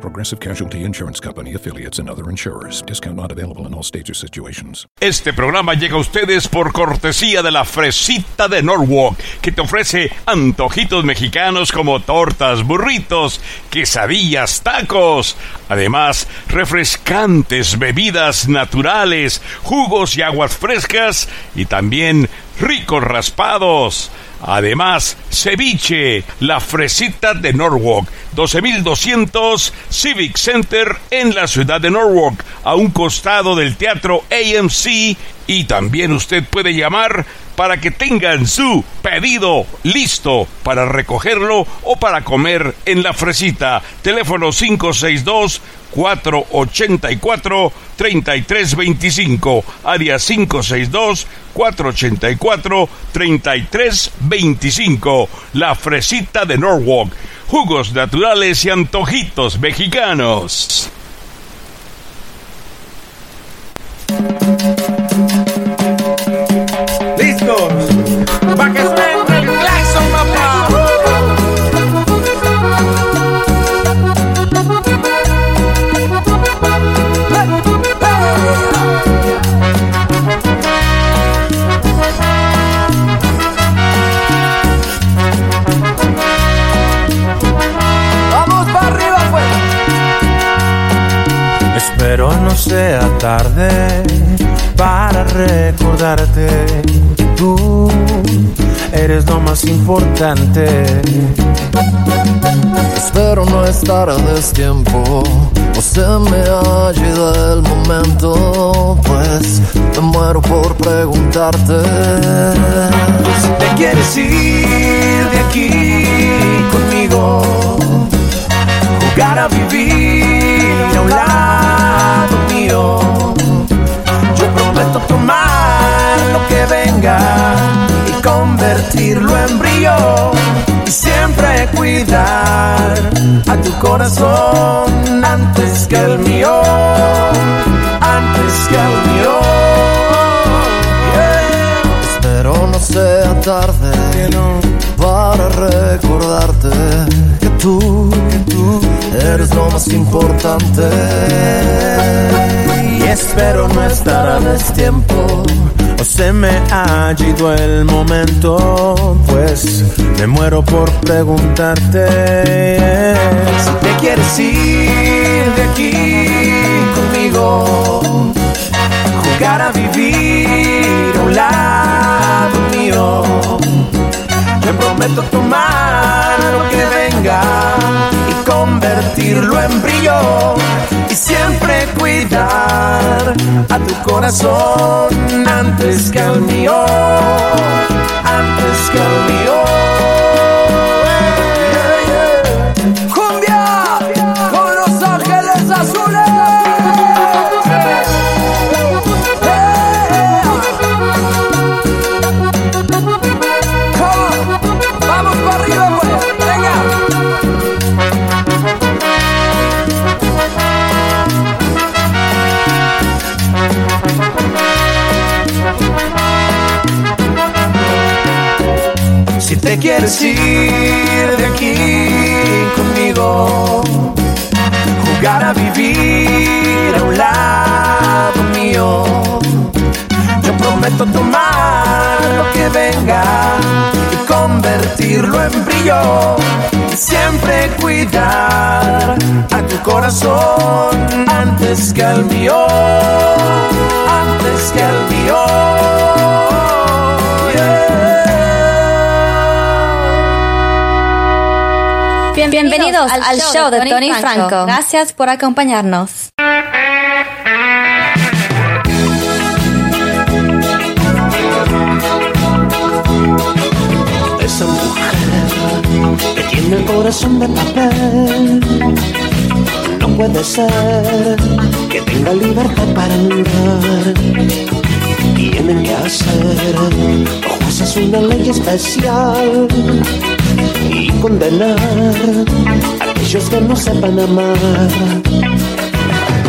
Progressive Casualty Insurance Company, affiliates, and other insurers. Discount not available in all states or situations. Este programa llega a ustedes por cortesía de la Fresita de Norwalk, que te ofrece antojitos mexicanos como tortas, burritos, quesadillas, tacos. Además, refrescantes bebidas naturales, jugos y aguas frescas y también ricos raspados. Además, ceviche, la fresita de Norwalk, 12200 Civic Center en la ciudad de Norwalk, a un costado del teatro AMC. Y también usted puede llamar para que tengan su pedido listo para recogerlo o para comer en la fresita. Teléfono 562 484 3325 área 562 484 3325 La Fresita de Norwalk jugos naturales y antojitos mexicanos Listo Pa' que suene el claxon, papá. Pues. Espero no sea tarde para recordarte tú eres lo más importante. Espero no estar a destiempo o se me ha ido el momento, pues me muero por preguntarte. Si te quieres ir de aquí conmigo, jugar a vivir a un lado mío, que venga y convertirlo en brillo y siempre cuidar a tu corazón antes que el mío, antes que el mío. Yeah. Espero no sea tarde para recordarte que tú, que tú eres lo más importante. Espero no estar a destiempo o se me ha ido el momento, pues me muero por preguntarte si te quieres ir de aquí conmigo, jugar a vivir a un lado mío. Te prometo tomar lo que venga convertirlo en brillo y siempre cuidar a tu corazón antes que al mío, antes que al mío. Te quieres ir de aquí conmigo, jugar a vivir a un lado mío, yo prometo tomar lo que venga y convertirlo en brillo. Y siempre cuidar a tu corazón antes que al mío, antes que al mío. Bien- bienvenidos al, show de Tony Franco. Gracias por acompañarnos. Esa mujer que tiene el corazón de papel. No puede ser que tenga libertad para andar. Tienen que hacer jueces una ley especial y condenar a aquellos que no sepan amar.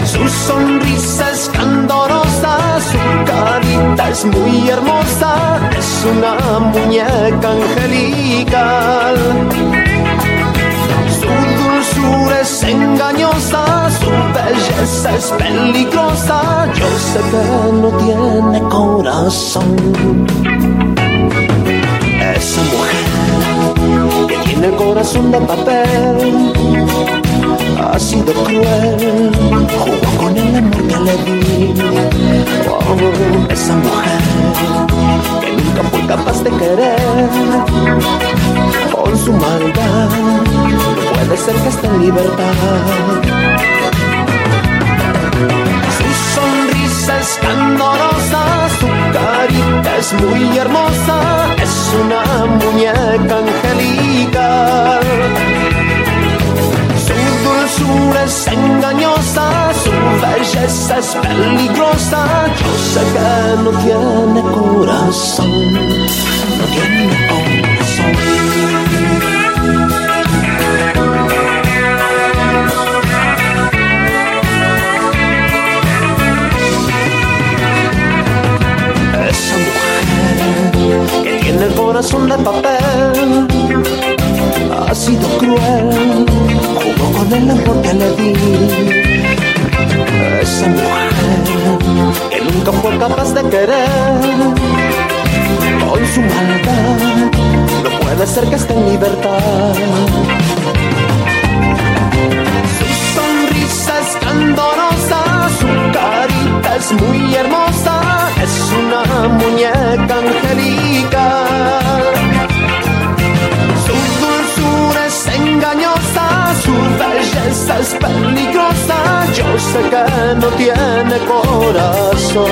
Su sonrisa es candorosa, su carita es muy hermosa, es una muñeca angelical. Su dulzura es engañosa, su belleza es peligrosa, yo sé que no tiene corazón. Corazón de papel ha sido cruel, jugó con el amor que le di. Oh, esa mujer que nunca fue capaz de querer, con su maldad, puede ser que esté en libertad. Su sonrisa es candorosa, su carita es muy hermosa, es una muñeca angelical dulzura es engañosa, su belleza es peligrosa. Yo sé que no tiene corazón, no tiene corazón. Corazón de papel ha sido cruel, jugó con el amor que le di. Esa mujer que nunca fue capaz de querer, con su maldad, no puede ser que esté en libertad. Su sonrisa es candorosa, su carita es muy hermosa, muñeca angelical es engañosa, su belleza es peligrosa, yo sé que no tiene corazón.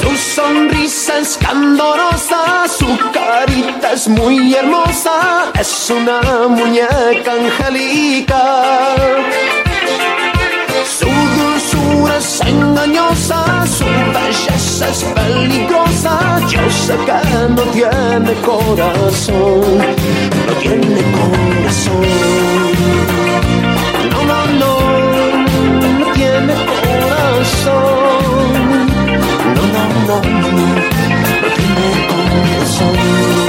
Su sonrisa es candorosa, su carita es muy hermosa, es una muñeca angelical. Su dulzura es engañosa, es peligrosa. Yo sé que no tiene corazón, no tiene corazón. No, no, no, no tiene corazón. No, no, no, no tiene corazón.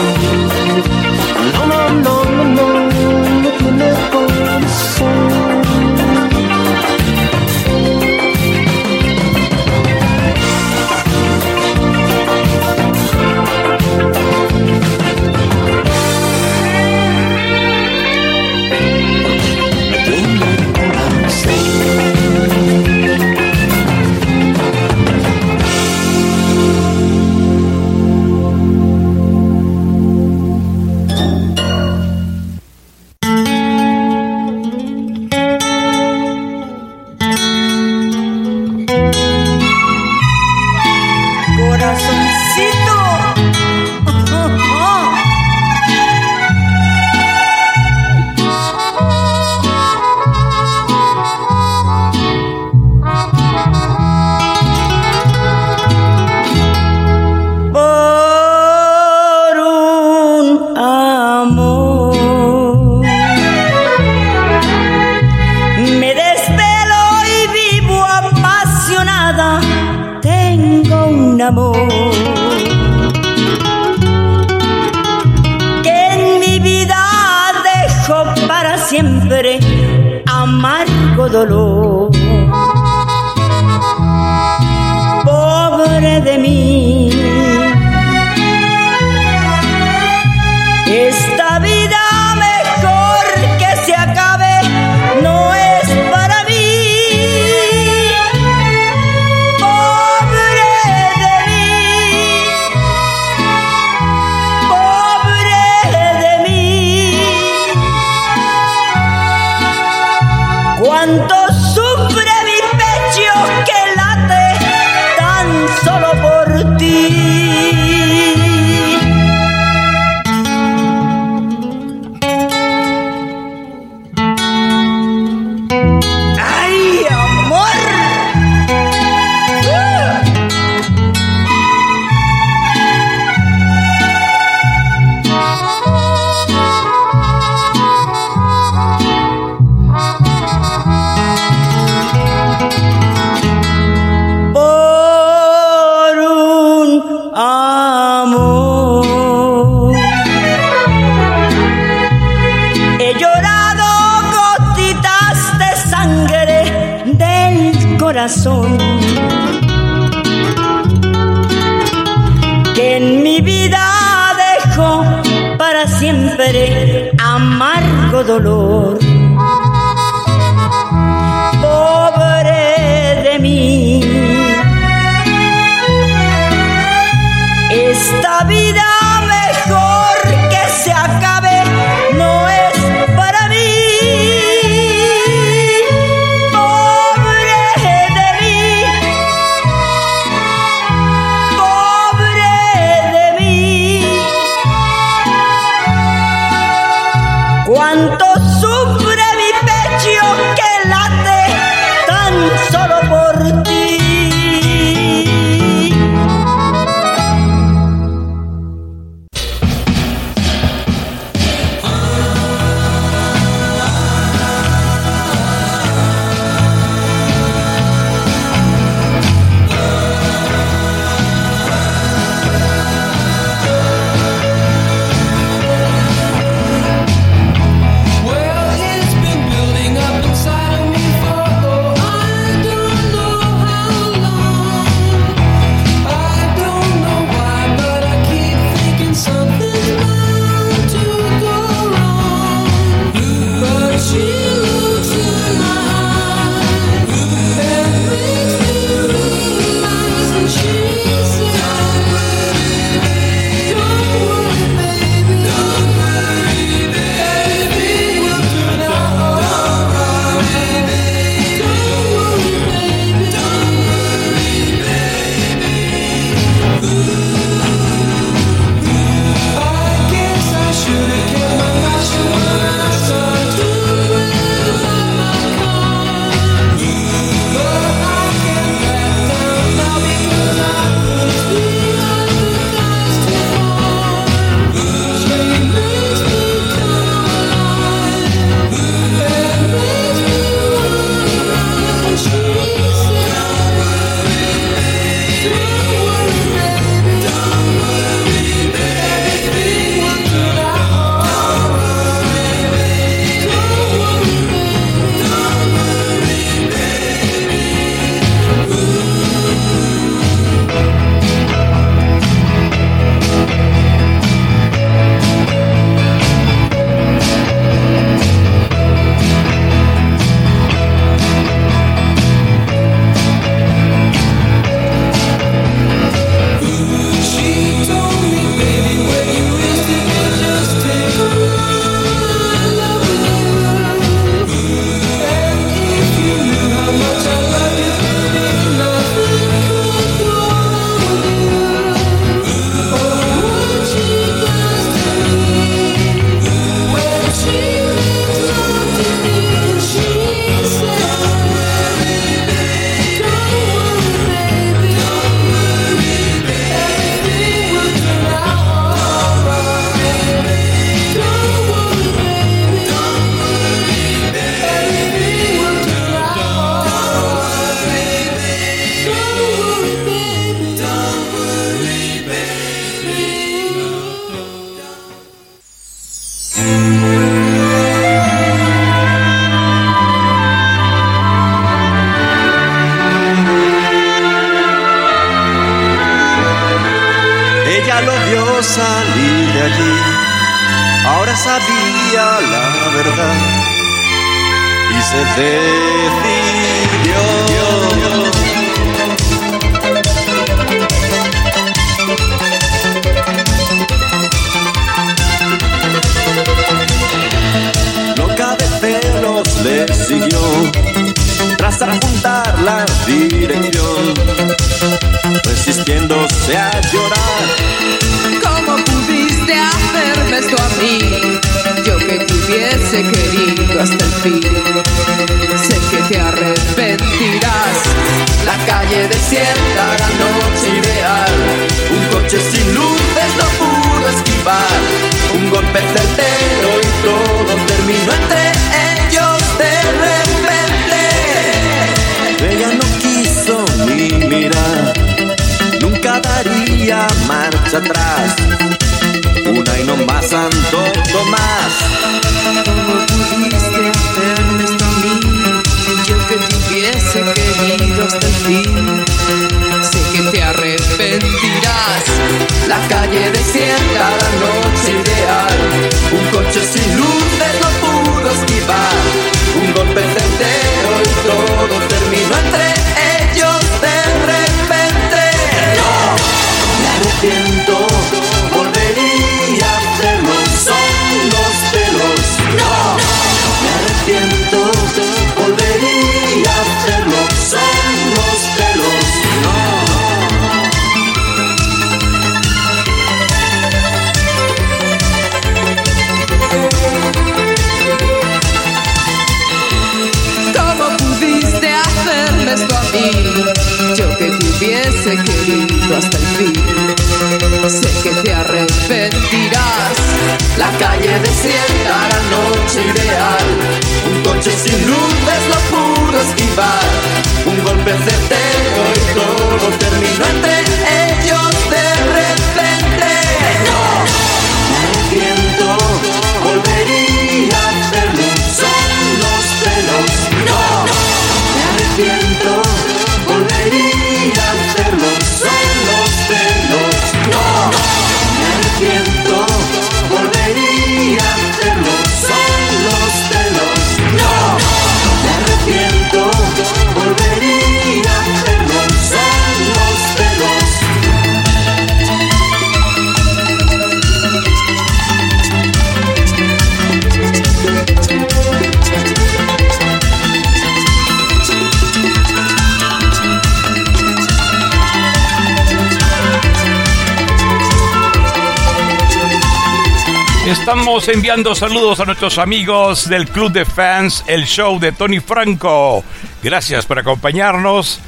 Enviando saludos a nuestros amigos del Club de Fans, el show de Tony Franco. Gracias por acompañarnos.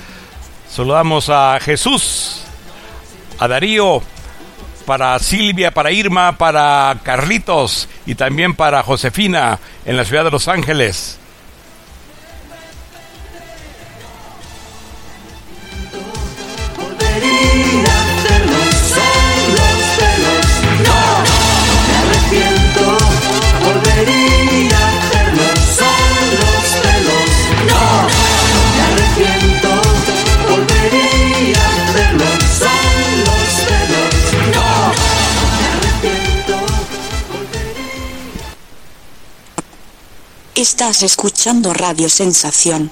Saludamos a Jesús, a Darío, para Silvia, para Irma, para Carlitos y también para Josefina en la ciudad de Los Ángeles. Volvería. Estás escuchando Radio Sensación.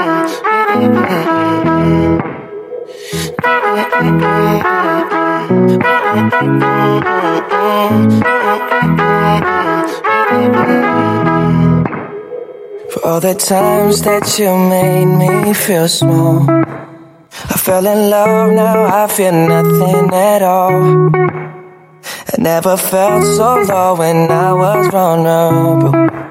For all the times that you made me feel small. I fell in love, now I feel nothing at all. I never felt so low when I was vulnerable.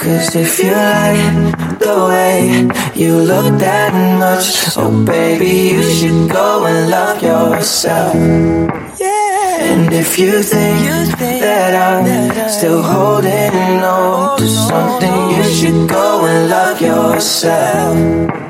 Cause if you like the way you look that much, oh baby, you should go and love yourself. Yeah. And if you think that I'm still holding on to something, you should go and love yourself.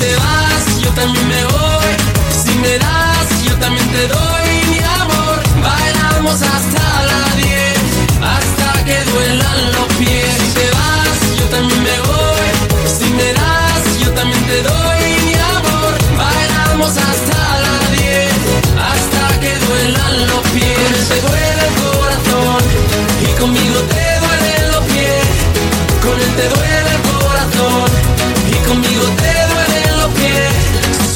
Te vas, yo también me voy. Si me das, yo también te doy mi amor. Bailamos hasta la 10, hasta que duelan los pies. Si te vas, yo también me voy. Si me das, yo también te doy mi amor. Bailamos hasta la 10, hasta que duelan los pies. Te duele el corazón y conmigo te duelen los pies. Con él te duele el corazón y conmigo te.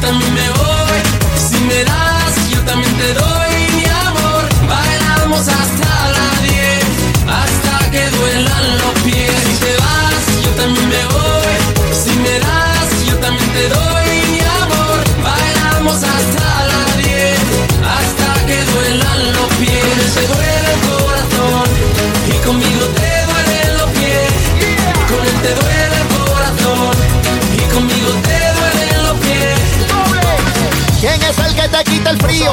también me voy. Si me das, yo también te doy mi amor. Bailamos hasta es el que te quita el frío?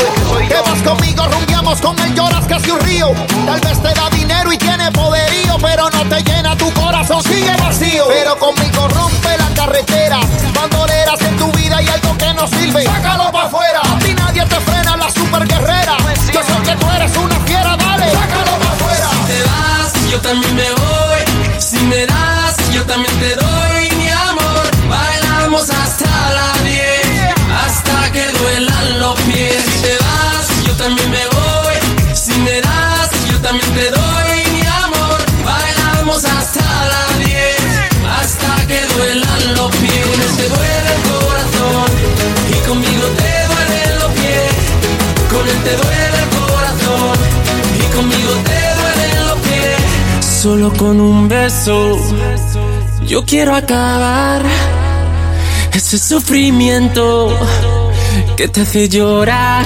Que vas conmigo, rumbiamos con él, lloras casi un río. Tal vez te da dinero y tiene poderío, pero no te llena tu corazón, sigue vacío. Pero conmigo rompe la carretera. Bandoleras en tu vida y algo que no sirve. Sácalo para afuera. Ti nadie te frena, la super guerrera. Yo sé que tú eres una fiera, dale. Sácalo para afuera. Si te vas, yo también me voy. Si me das, yo también te doy mi amor. Bailamos hasta Si te vas, yo también me voy. Si me das, yo también te doy mi amor. Bailamos hasta la 10, hasta que duelan los pies. Con él te duele el corazón y conmigo te duelen los pies. Con él te duele el corazón y conmigo te duelen los pies. Solo con un beso yo quiero acabar ese sufrimiento que te hace llorar.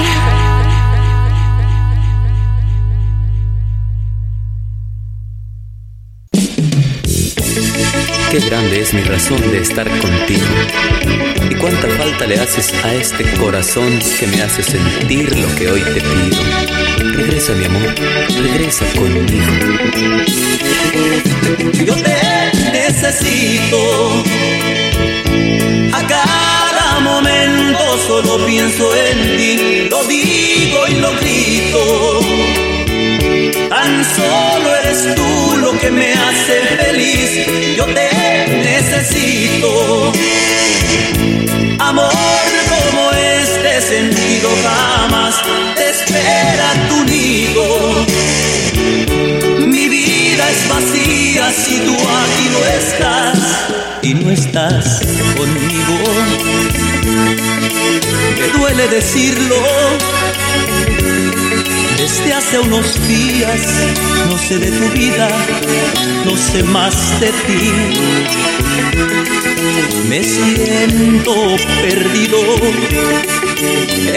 Qué grande es mi razón de estar contigo. Y cuánta falta le haces a este corazón que me hace sentir lo que hoy te pido. Regresa mi amor, regresa conmigo. Yo te necesito. Acá momento solo pienso en ti. Lo digo y lo grito. Tan solo eres tú lo que me hace feliz. Yo te necesito. Amor como este sentido jamás te espera tu nido. Mi vida es vacía si tú aquí no estás y no estás conmigo. Me duele decirlo. Desde hace unos días no sé de tu vida, no sé más de ti. Me siento perdido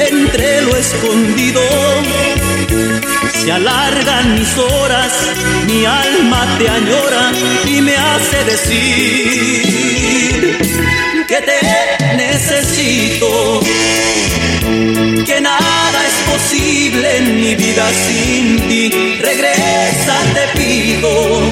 entre lo escondido. Se alargan mis horas, mi alma te añora y me hace decir que te necesito, que nada es posible en mi vida sin ti. Regresa, te pido.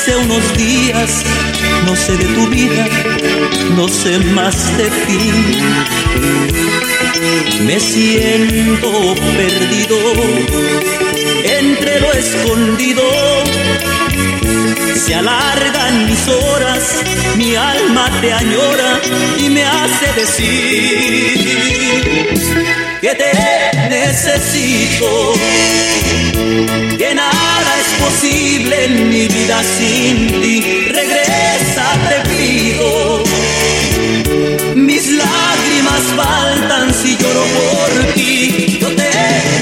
Hace unos días no sé de tu vida, no sé más de ti. Me siento perdido entre lo escondido. Se alargan mis horas, mi alma te añora y me hace decir que te necesito, que es posible en mi vida sin ti. Regresa, te pido. Mis lágrimas faltan si lloro por ti. Yo te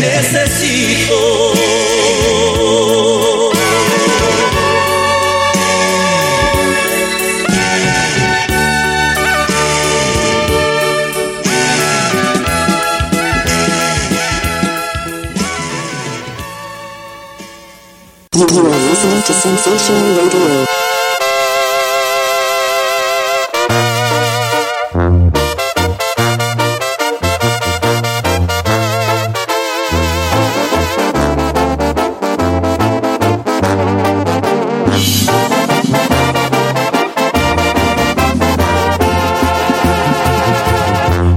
necesito.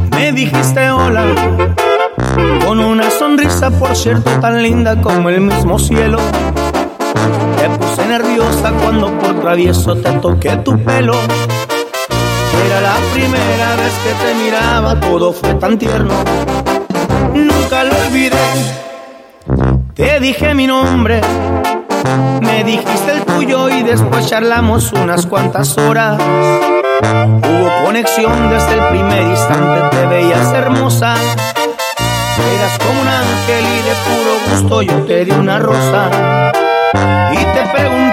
Me dijiste hola con una sonrisa, por cierto, tan linda como el mismo cielo. Cuando por travieso te toqué tu pelo. Era la primera vez que te miraba, todo fue tan tierno. Nunca lo olvidé. Te dije mi nombre, me dijiste el tuyo y después charlamos unas cuantas horas. Hubo conexión desde el primer instante, te veías hermosa. Eras como un ángel y de puro gusto yo te di una rosa. Y te pregunté,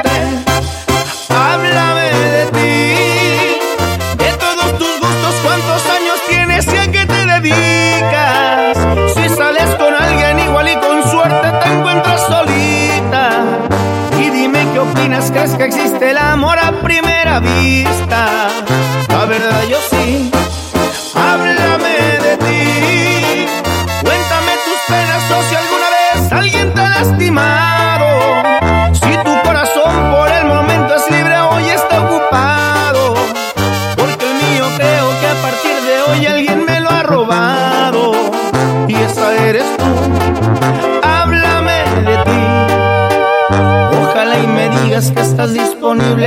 Si sales con alguien igual y con suerte te encuentras solita. Y dime qué opinas, crees que existe el amor a primera vista. La verdad yo sí,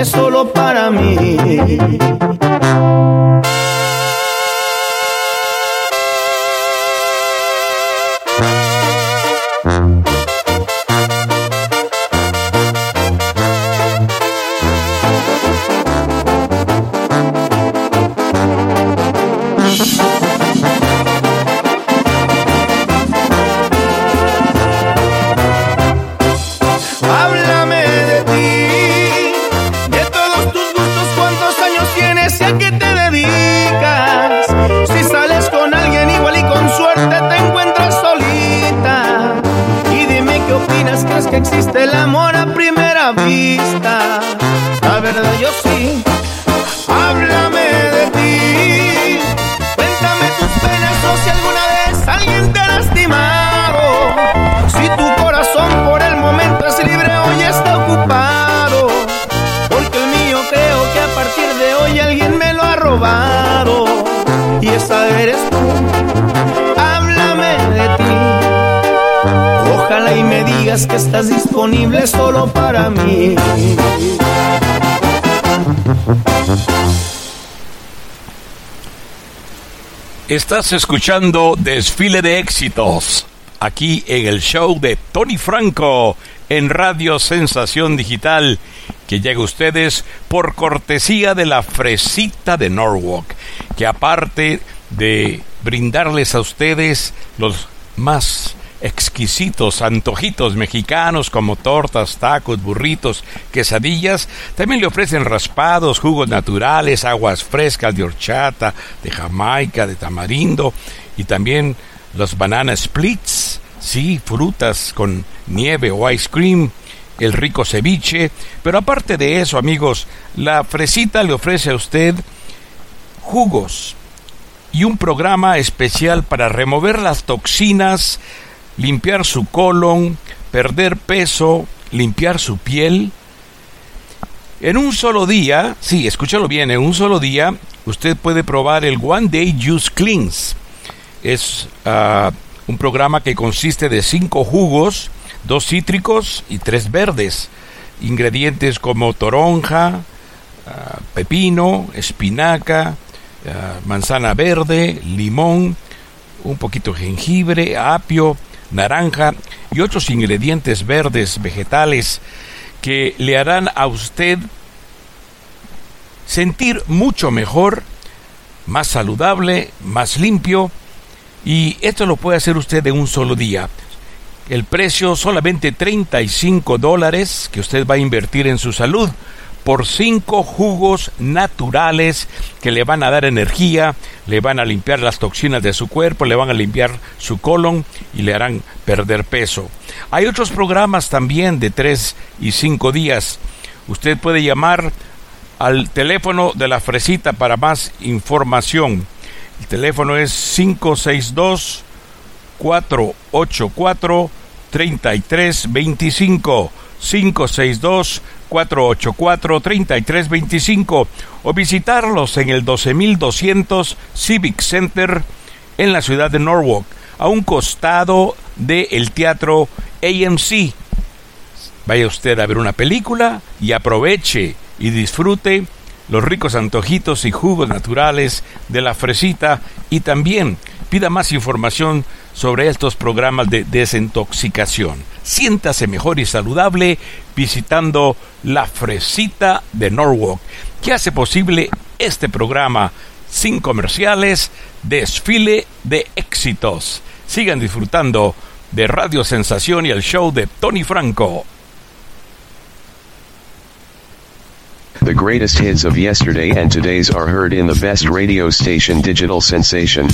solo para mí. Estás escuchando Desfile de Éxitos, aquí en el show de Tony Franco, en Radio Sensación Digital, que llega a ustedes por cortesía de la Fresita de Norwalk, que aparte de brindarles a ustedes los más exquisitos antojitos mexicanos como tortas, tacos, burritos, quesadillas. También le ofrecen raspados, jugos naturales, aguas frescas de horchata, de jamaica, de tamarindo y también los banana splits, sí, frutas con nieve o ice cream, el rico ceviche. Pero aparte de eso, amigos, la fresita le ofrece a usted jugos y un programa especial para remover las toxinas limpiar su colon, perder peso, limpiar su piel. En un solo día, sí, escúchalo bien, en un solo día usted puede probar el One Day Juice Cleanse. Es uh, un programa que consiste de cinco jugos, dos cítricos y tres verdes. Ingredientes como toronja, uh, pepino, espinaca, uh, manzana verde, limón, un poquito de jengibre, apio, naranja y otros ingredientes verdes vegetales que le harán a usted sentir mucho mejor, más saludable, más limpio y esto lo puede hacer usted de un solo día. El precio solamente 35 dólares que usted va a invertir en su salud por cinco jugos naturales que le van a dar energía, le van a limpiar las toxinas de su cuerpo, le van a limpiar su colon y le harán perder peso. Hay otros programas también de tres y cinco días. Usted puede llamar al teléfono de la fresita para más información. El teléfono es 562 484 3325 562 484-3325 o visitarlos en el 12200 Civic Center en la ciudad de Norwalk, a un costado del el teatro AMC. Vaya usted a ver una película y aproveche y disfrute los ricos antojitos y jugos naturales de la fresita y también pida más información sobre estos programas de desintoxicación. Siéntase mejor y saludable visitando la Fresita de Norwalk, que hace posible este programa sin comerciales, desfile de éxitos. Sigan disfrutando de Radio Sensación y el show de Tony Franco. The greatest hits of yesterday and today's are heard in the best radio station Digital Sensation.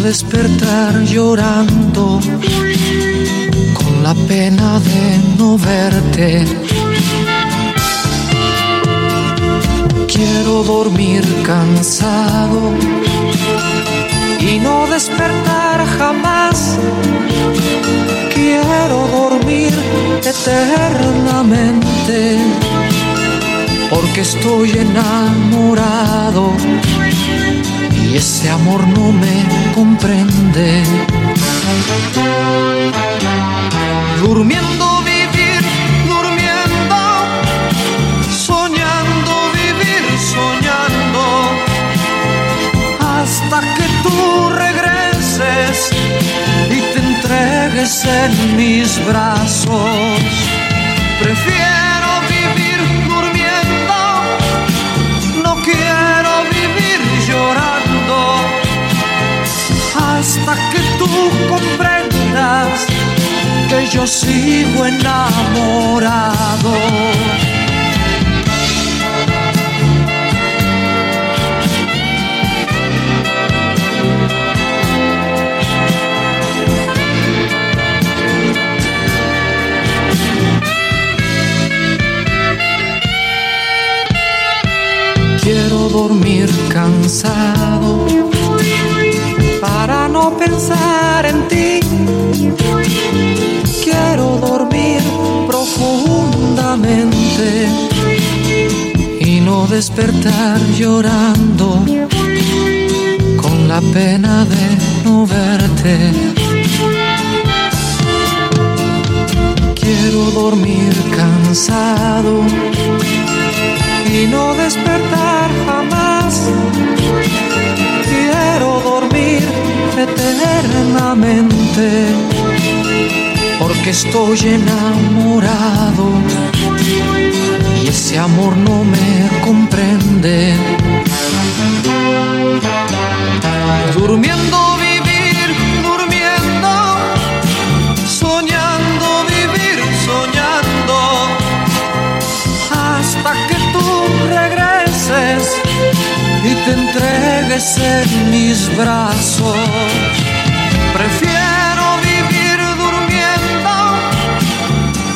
Despertar llorando con la pena de no verte. Quiero dormir cansado y no despertar jamás. Quiero dormir eternamente porque estoy enamorado ese amor no me comprende. Durmiendo vivir, durmiendo, soñando vivir, soñando hasta que tú regreses y te entregues en mis brazos. Prefiero tú comprendas que yo sigo enamorado. Quiero dormir cansado en ti. Quiero dormir profundamente y no despertar llorando con la pena de no verte. Quiero dormir cansado y no despertar eternamente porque estoy enamorado y ese amor no me comprende. Durmiendo te entregues en mis brazos. Prefiero vivir durmiendo,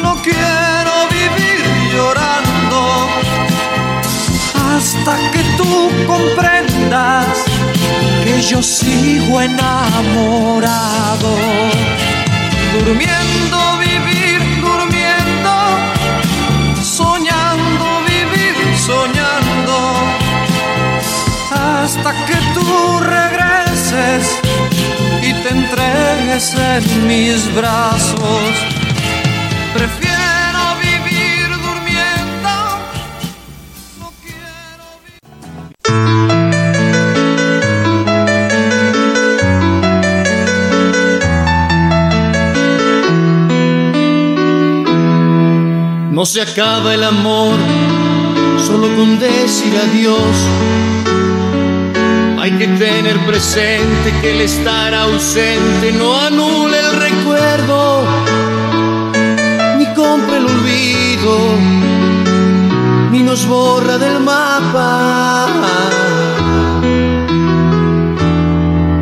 no quiero vivir llorando, hasta que tú comprendas que yo sigo enamorado. Durmiendo, entregues en mis brazos. Prefiero vivir durmiendo. No se acaba el amor solo con decir adiós. Hay que tener presente que el estar ausente no anula el recuerdo, ni compra el olvido, ni nos borra del mapa.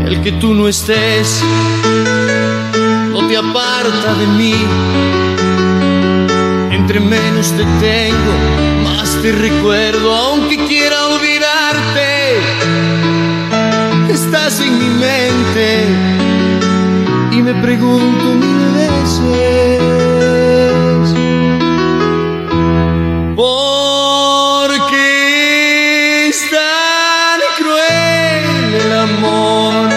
El que tú no estés no te aparta de mí. Entre menos te tengo, más te recuerdo, aunque quiera en mi mente y me pregunto mil veces. ¿Por qué es tan cruel el amor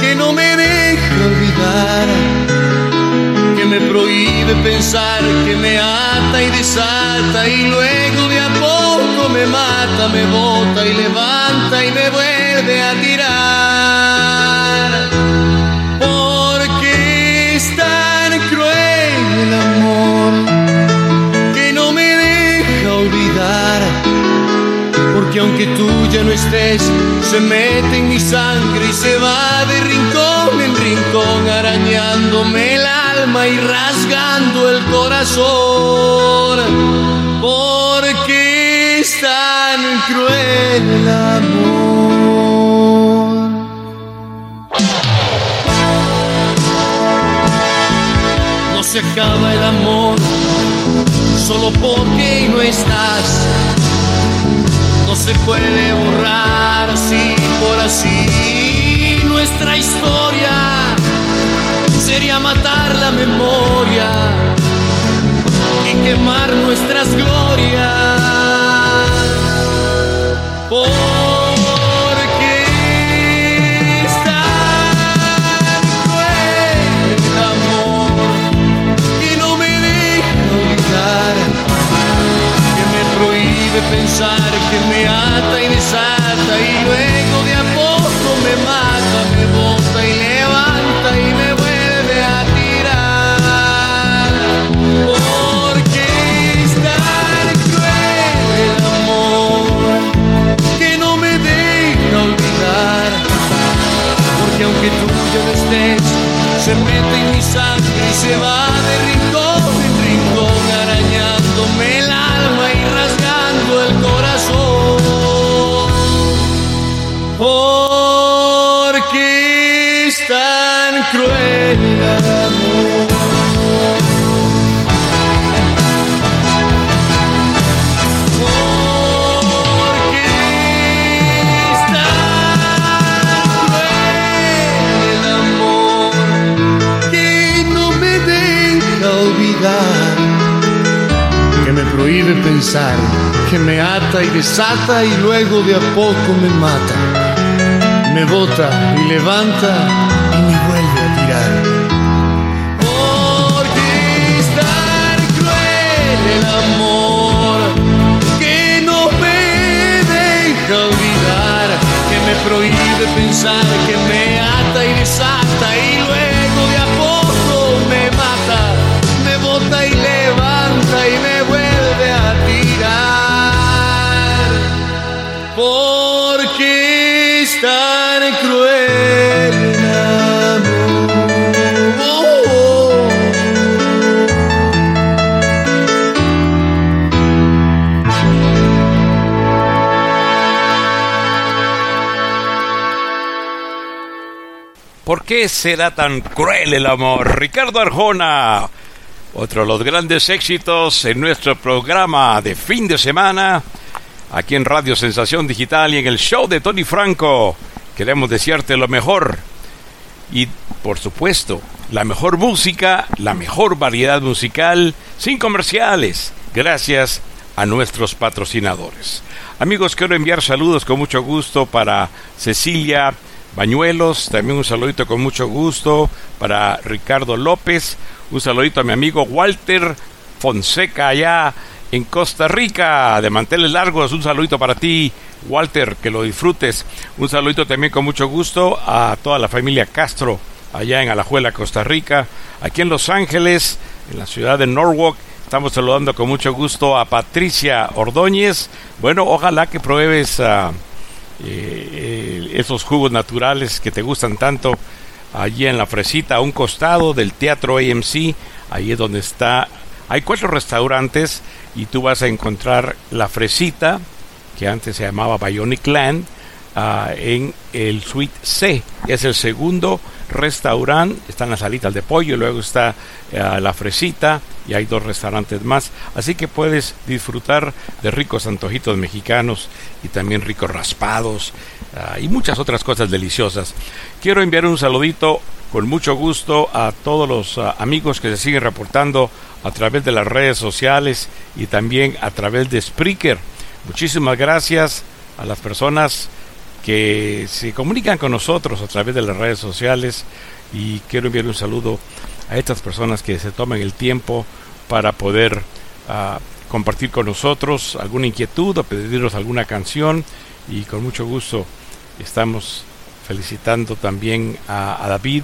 que no me deja olvidar? que me prohíbe pensar, que me ata y desata y luego de a poco me mata, me bota y levanta y me vuelve a tirar. Aunque tú ya no estés, se mete en mi sangre y se va de rincón en rincón, arañándome el alma y rasgando el corazón. Porque es tan cruel el amor. No se acaba el amor solo porque se puede borrar así por así nuestra historia. Sería matar la memoria y quemar nuestras glorias. Prohíbe pensar, me ata y desata y luego de a poco me mata, me bota y levanta y me vuelve a tirar. Porque es tan cruel el amor que no me deja olvidar. Porque aunque tú ya no estés, se mete en mi sangre y se va de rincón el amor. que me prohíbe pensar, que me ata y desata y luego de a poco me mata, me bota y levanta y me vuelve el amor que no me deja olvidar, que me prohíbe pensar, que me ata y desata y luego de a qué será tan cruel el amor? Ricardo Arjona, otro de los grandes éxitos en nuestro programa de fin de semana, aquí en Radio Sensación Digital y en el show de Tony Franco. Queremos desearte lo mejor y, por supuesto, la mejor música, la mejor variedad musical, sin comerciales, gracias a nuestros patrocinadores. Amigos, quiero enviar saludos con mucho gusto para Cecilia Bañuelos, también un saludito con mucho gusto para Ricardo López, un saludito a mi amigo Walter Fonseca allá en Costa Rica, de manteles largos, un saludito para ti, Walter, que lo disfrutes. Un saludito también con mucho gusto a toda la familia Castro, allá en Alajuela, Costa Rica, aquí en Los Ángeles, en la ciudad de Norwalk. Estamos saludando con mucho gusto a Patricia Ordóñez. Bueno, ojalá que pruebes uh, eh, esos jugos naturales que te gustan tanto allí en la fresita, a un costado del Teatro AMC, ahí es donde está. Hay cuatro restaurantes y tú vas a encontrar la fresita, que antes se llamaba Bionic Land, uh, en el Suite C. Es el segundo restaurante, están las alitas de pollo, luego está uh, la fresita y hay dos restaurantes más. Así que puedes disfrutar de ricos antojitos mexicanos y también ricos raspados uh, y muchas otras cosas deliciosas. Quiero enviar un saludito con mucho gusto a todos los uh, amigos que se siguen reportando a través de las redes sociales y también a través de Spreaker. Muchísimas gracias a las personas que se comunican con nosotros a través de las redes sociales y quiero enviar un saludo a estas personas que se toman el tiempo para poder uh, compartir con nosotros alguna inquietud o pedirnos alguna canción. Y con mucho gusto estamos felicitando también a David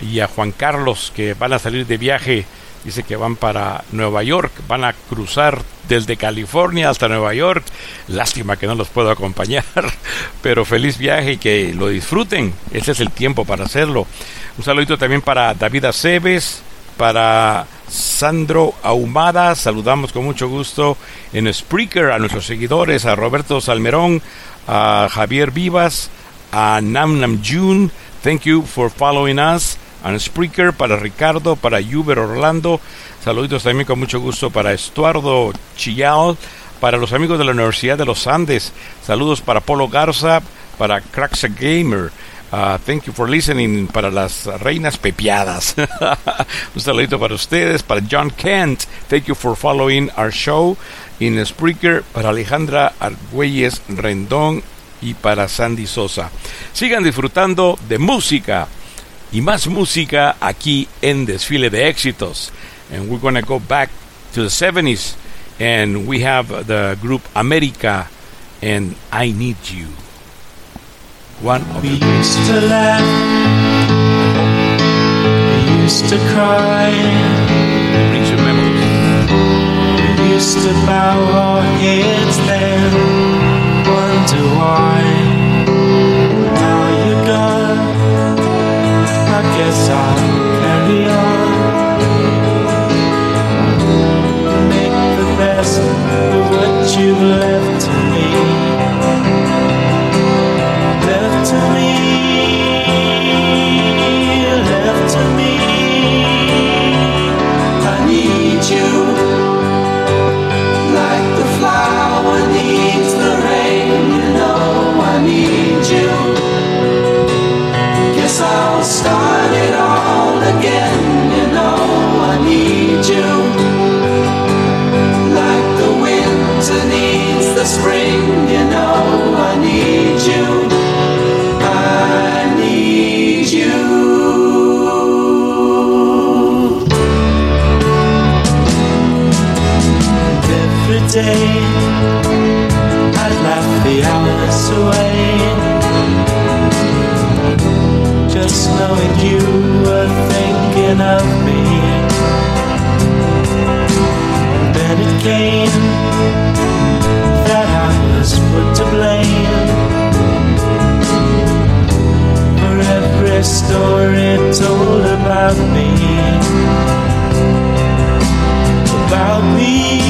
y a Juan Carlos que van a salir de viaje. Dice que van para Nueva York, van a cruzar desde California hasta Nueva York. Lástima que no los puedo acompañar, pero feliz viaje y que lo disfruten. Ese es el tiempo para hacerlo. Un saludito también para David Aceves, para Sandro Ahumada, saludamos con mucho gusto en Spreaker a nuestros seguidores, a Roberto Salmerón, a Javier Vivas, a Nam Nam Jun. Thank you for following us and Spreaker, para Ricardo, para Uber Orlando. Saluditos también con mucho gusto para Estuardo Chillal, para los amigos de la Universidad de los Andes. Saludos para Polo Garza, para Craxa Gamer. Uh, thank you for listening para las reinas pepiadas. Un saludito para ustedes, para John Kent. Thank you for following our show in Spreaker, para Alejandra Argüelles Rendón y para Sandy Sosa. Sigan disfrutando de música y más música aquí en Desfile de Éxitos. And we're going to go back to the 70s and we have the group America and I Need You. One of We used to laugh, we used to cry, brings you memories. we used to bow our heads then, wonder why. I guess I'll carry on. Make the best of what you left to me. Left away. Just knowing you were thinking of me. Then it came that I was put to blame for every story told about me. About me,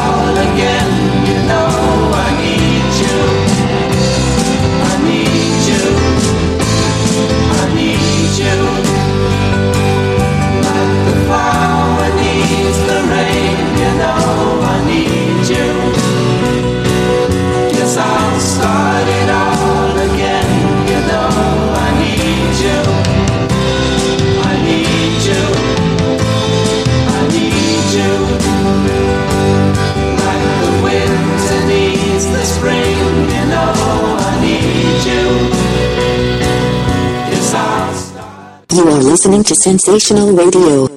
you You are listening to Sensational Radio.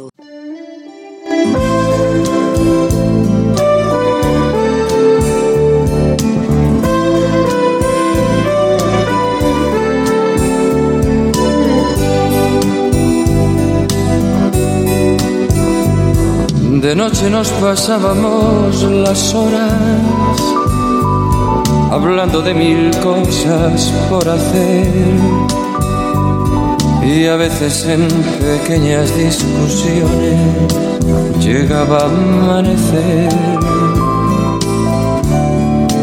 De noche nos pasábamos las horas hablando de mil cosas por hacer. Y a veces en pequeñas discusiones llegaba a amanecer.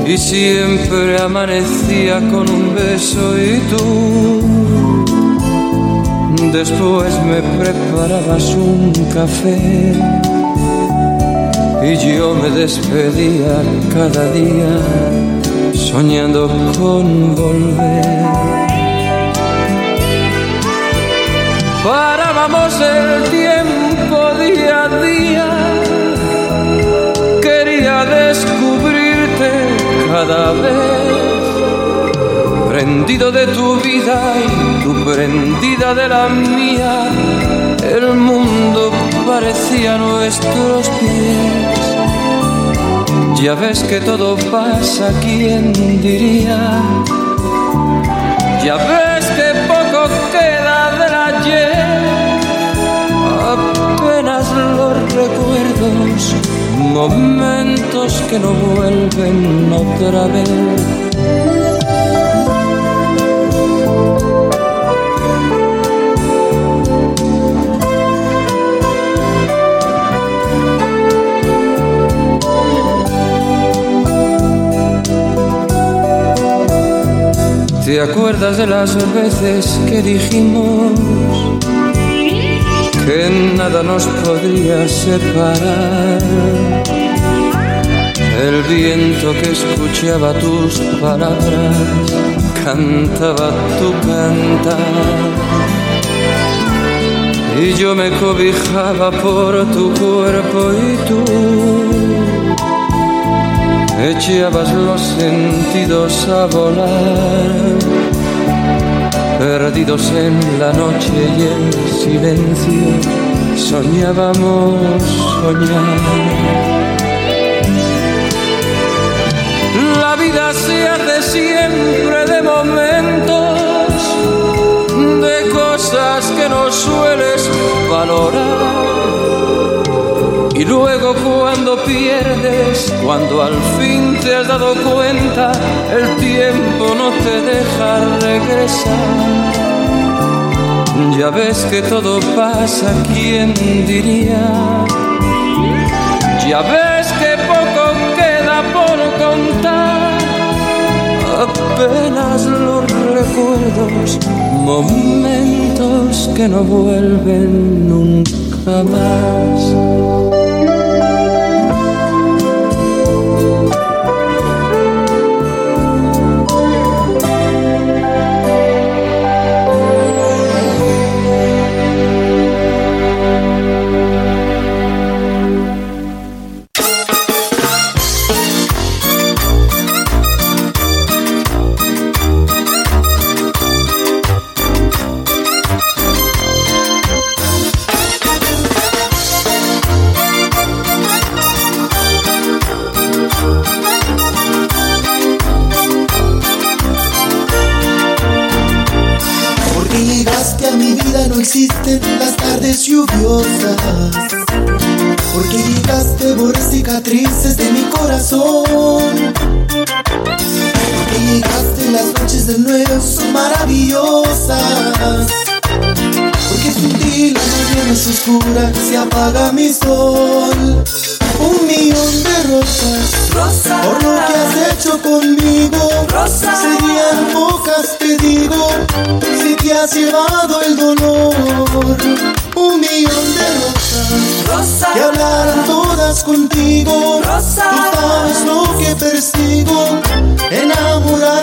Y siempre amanecía con un beso y tú después me preparabas un café. Y yo me despedía cada día soñando con volver. Parábamos el tiempo día a día, quería descubrirte cada vez, prendido de tu vida y tú prendida de la mía, el mundo parecía nuestros pies. Ya ves que todo pasa, ¿quién diría? Ya ves que poco queda del ayer, apenas los recuerdos, momentos que no vuelven otra vez. ¿Te acuerdas de las veces que dijimos que nada nos podría separar? El viento que escuchaba tus palabras cantaba tu cantar. Y yo me cobijaba por tu cuerpo y tú echabas los sentidos a volar, perdidos en la noche y el silencio, soñábamos soñar. La vida se hace siempre de momentos, de cosas que no sueles valorar. Y luego cuando pierdes, cuando al fin te has dado cuenta, el tiempo no te deja regresar. Ya ves que todo pasa, ¿quién diría? Ya ves que poco queda por contar, apenas los recuerdos, momentos que no vuelven nunca más. Oscura se apaga mi sol. Un millón de rosas por lo que has hecho conmigo. Serían pocas, te digo, si te has llevado el dolor. Un millón de rosas que hablaran todas contigo. Tú sabes lo que persigo, enamorarte,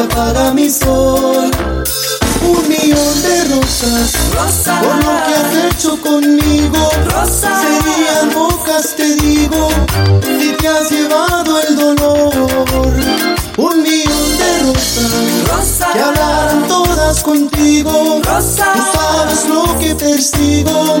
apaga mi sol. Un millón de rosas, por lo que has hecho conmigo. Serían bocas, te digo, si te has llevado el dolor. Un millón de rosas, que hablaran todas contigo. Tú sabes lo que persigo,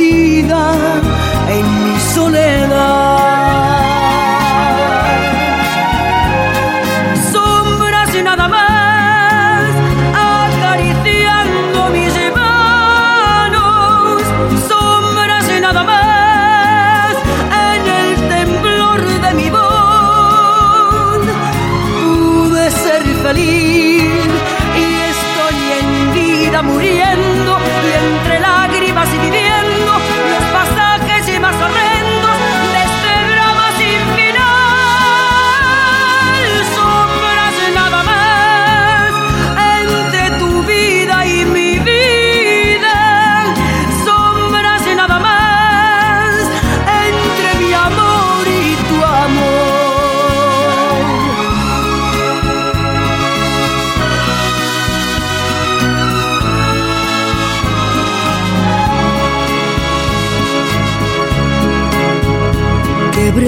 perdida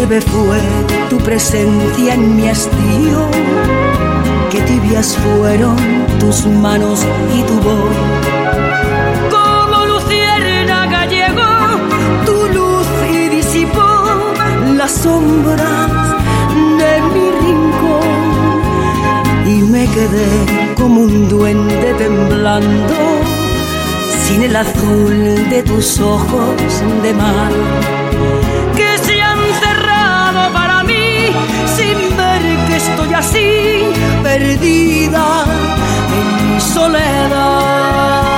breve fue tu presencia en mi hastío, qué tibias fueron tus manos y tu voz. Como luciérnaga llegó tu luz y disipó las sombras de mi rincón. Y me quedé como un duende temblando sin el azul de tus ojos de mar así perdida en mi soledad.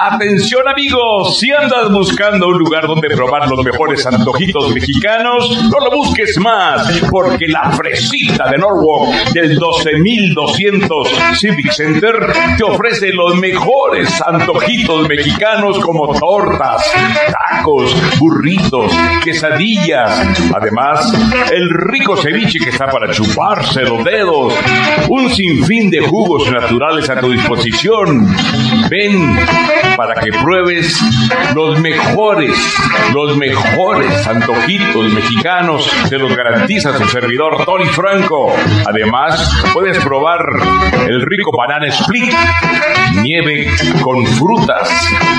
Atención amigos, si andas buscando un lugar donde probar los mejores antojitos mexicanos, no lo busques más, porque la fresita de Norwalk del 12200 Civic Center te ofrece los mejores antojitos mexicanos como tortas, tacos, burritos, quesadillas, además el rico ceviche que está para chuparse los dedos, un sinfín de jugos naturales a tu disposición. Ven para que pruebes los mejores, los mejores antojitos mexicanos, se los garantiza su servidor Tony Franco. Además, puedes probar el rico banana split, nieve con frutas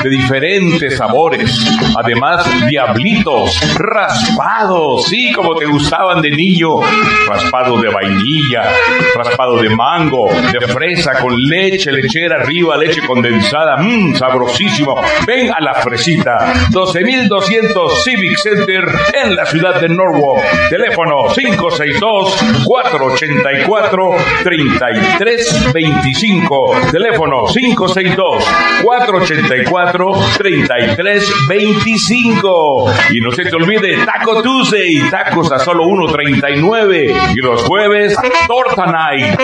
de diferentes sabores. Además, diablitos, raspados, sí, como te gustaban de niño, raspados de vainilla, raspados de mango, de fresa con leche, lechera arriba, leche condensada, mmm, sabrosísimo. Ven a la fresita, 12200 Civic Center en la ciudad de Norwalk. Teléfono 562-484-3325. Teléfono 562-484-3325. Y no se te olvide, Taco Tuesday, tacos a solo 1.39. Y los jueves, Torta Night.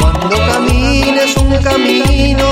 Cuando camines un camino,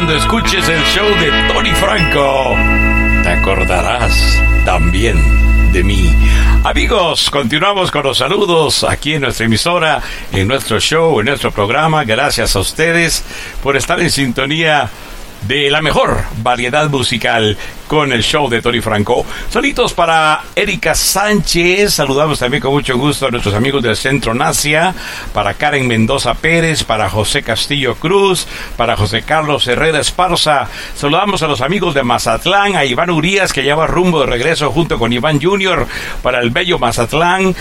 cuando escuches el show de Tony Franco, te acordarás también de mí. Amigos, continuamos con los saludos aquí en nuestra emisora, en nuestro show, en nuestro programa. Gracias a ustedes por estar en sintonía de la mejor variedad musical con el show de Tony Franco. Saludos para Erika Sánchez, saludamos también con mucho gusto a nuestros amigos del Centro Nacia, para Karen Mendoza Pérez, para José Castillo Cruz, para José Carlos Herrera Esparza. Saludamos a los amigos de Mazatlán, a Iván Urias que ya va rumbo de regreso junto con Iván Junior para el bello Mazatlán.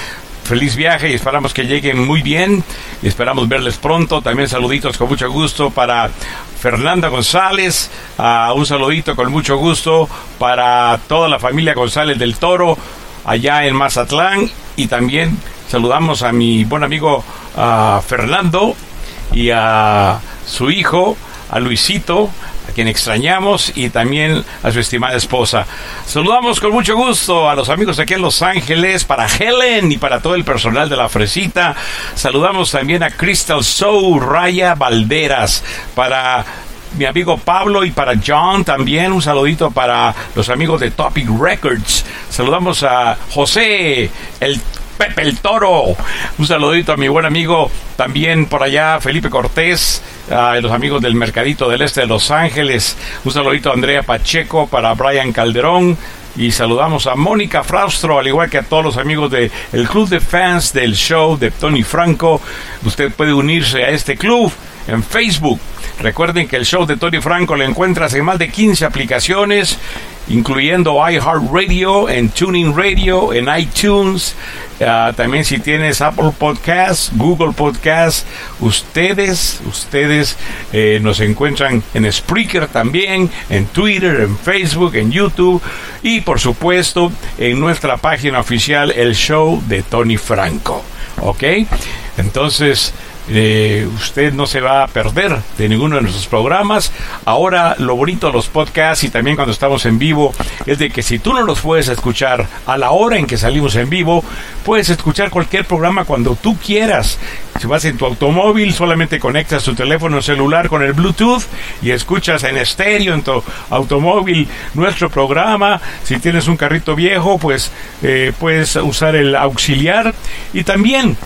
Feliz viaje y esperamos que lleguen muy bien. Y esperamos verles pronto. También saluditos con mucho gusto para Fernanda González. un saludito con mucho gusto para toda la familia González del Toro allá en Mazatlán. Y también saludamos a mi buen amigo Fernando y a su hijo, a Luisito, quien extrañamos, y también a su estimada esposa. Saludamos con mucho gusto a los amigos aquí en Los Ángeles, para Helen y para todo el personal de la Fresita. Saludamos también a Crystal Soul Raya Valderas, para mi amigo Pablo y para John también un saludito para los amigos de Topic Records. Saludamos a José, el Pepe el Toro. Un saludito a mi buen amigo también por allá, Felipe Cortés, a los amigos del Mercadito del Este de Los Ángeles. Un saludito a Andrea Pacheco, para Brian Calderón. Y saludamos a Mónica Fraustro, al igual que a todos los amigos del club de fans del show de Tony Franco. Usted puede unirse a este club en Facebook. Recuerden que el show de Tony Franco lo encuentras en más de 15 aplicaciones, incluyendo iHeartRadio, en Tuning Radio, en iTunes. Ah, también si tienes Apple Podcasts, Google Podcasts, ustedes, ustedes eh, nos encuentran en Spreaker también, en Twitter, en Facebook, en YouTube y por supuesto en nuestra página oficial, el show de Tony Franco. ¿Ok? Entonces, usted no se va a perder de ninguno de nuestros programas. Ahora, lo bonito de los podcasts y también cuando estamos en vivo es de que si tú no los puedes escuchar a la hora en que salimos en vivo, puedes escuchar cualquier programa cuando tú quieras. Si vas en tu automóvil, solamente conectas tu teléfono celular con el Bluetooth y escuchas en estéreo en tu automóvil nuestro programa. Si tienes un carrito viejo, pues eh, puedes usar el auxiliar y también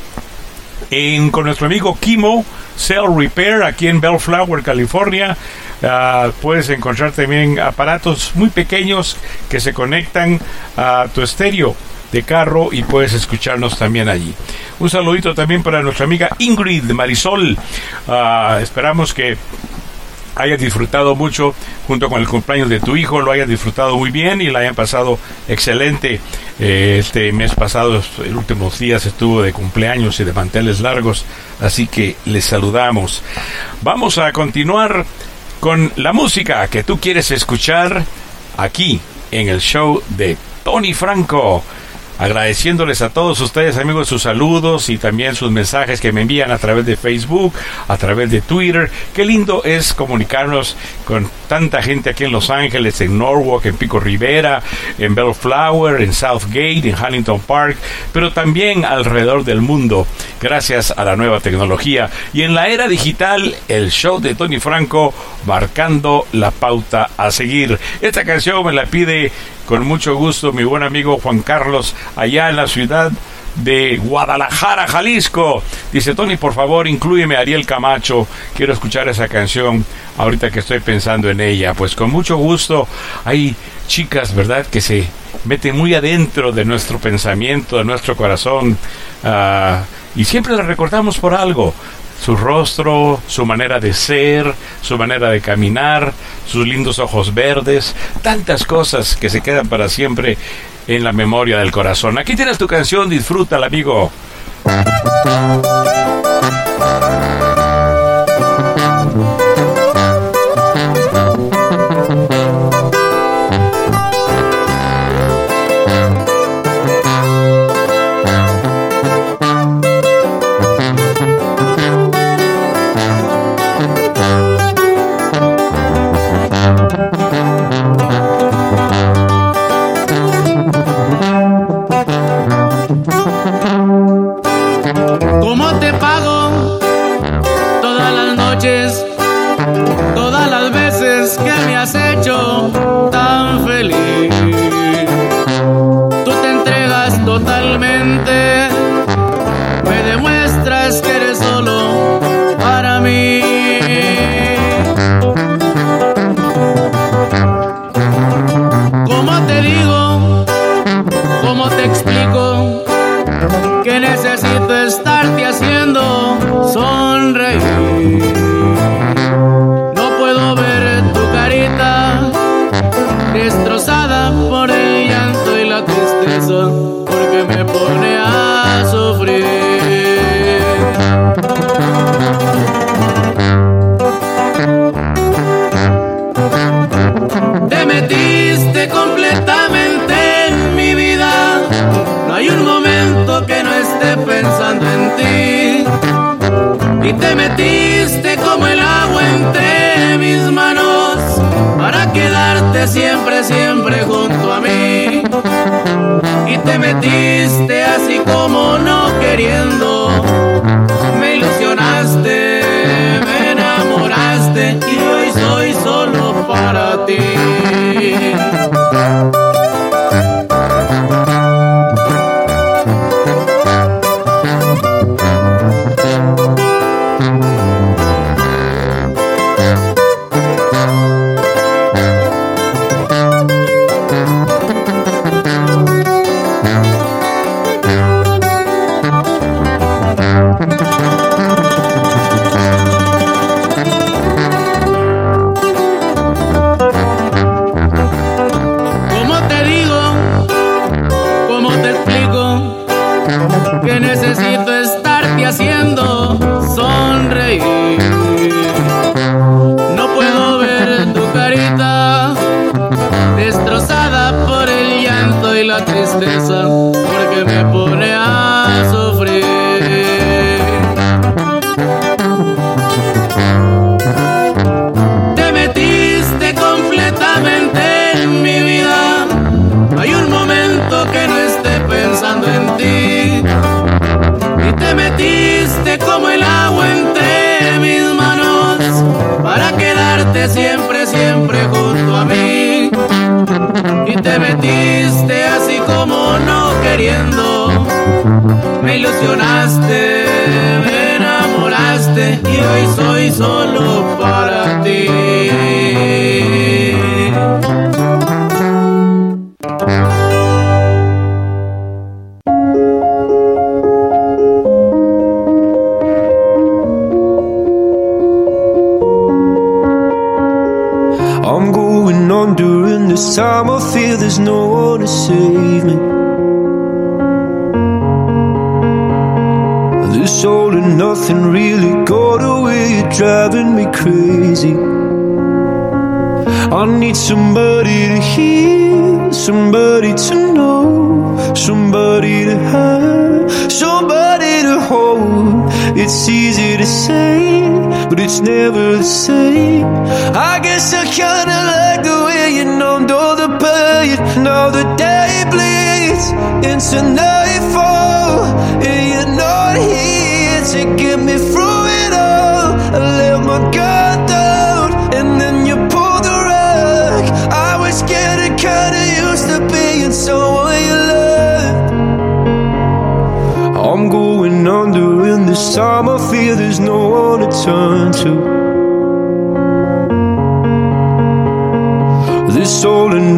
con nuestro amigo Kimo Cell Repair aquí en Bellflower, California. Ah, puedes encontrar también aparatos muy pequeños que se conectan a tu estéreo de carro y puedes escucharnos también allí. Un saludito también para nuestra amiga Ingrid Marisol. Ah, esperamos que hayas disfrutado mucho junto con el cumpleaños de tu hijo, lo hayas disfrutado muy bien y la hayan pasado excelente. Eh, este mes pasado, los últimos días estuvo de cumpleaños y de manteles largos, así que les saludamos. Vamos a continuar con la música que tú quieres escuchar aquí en el show de Tony Franco. Agradeciéndoles a todos ustedes, amigos, sus saludos y también sus mensajes que me envían a través de Facebook, a través de Twitter. Qué lindo es comunicarnos con tanta gente aquí en Los Ángeles, en Norwalk, en Pico Rivera, en Bellflower, en Southgate, en Huntington Park, pero también alrededor del mundo, gracias a la nueva tecnología. Y en la era digital, el show de Tony Franco marcando la pauta a seguir. Esta canción me la pide con mucho gusto mi buen amigo Juan Carlos allá en la ciudad de Guadalajara, Jalisco. Dice Tony, por favor, inclúyeme a Ariel Camacho. Quiero escuchar esa canción ahorita que estoy pensando en ella. Pues con mucho gusto. Hay chicas, ¿verdad?, que se meten muy adentro de nuestro pensamiento, de nuestro corazón. ah, y siempre las recordamos por algo su rostro, su manera de ser, su manera de caminar, sus lindos ojos verdes, tantas cosas que se quedan para siempre en la memoria del corazón. Aquí tienes tu canción, disfrútala, amigo. Te metiste como el agua entre mis manos para quedarte siempre, siempre junto a mí. Y te metiste así como no queriendo.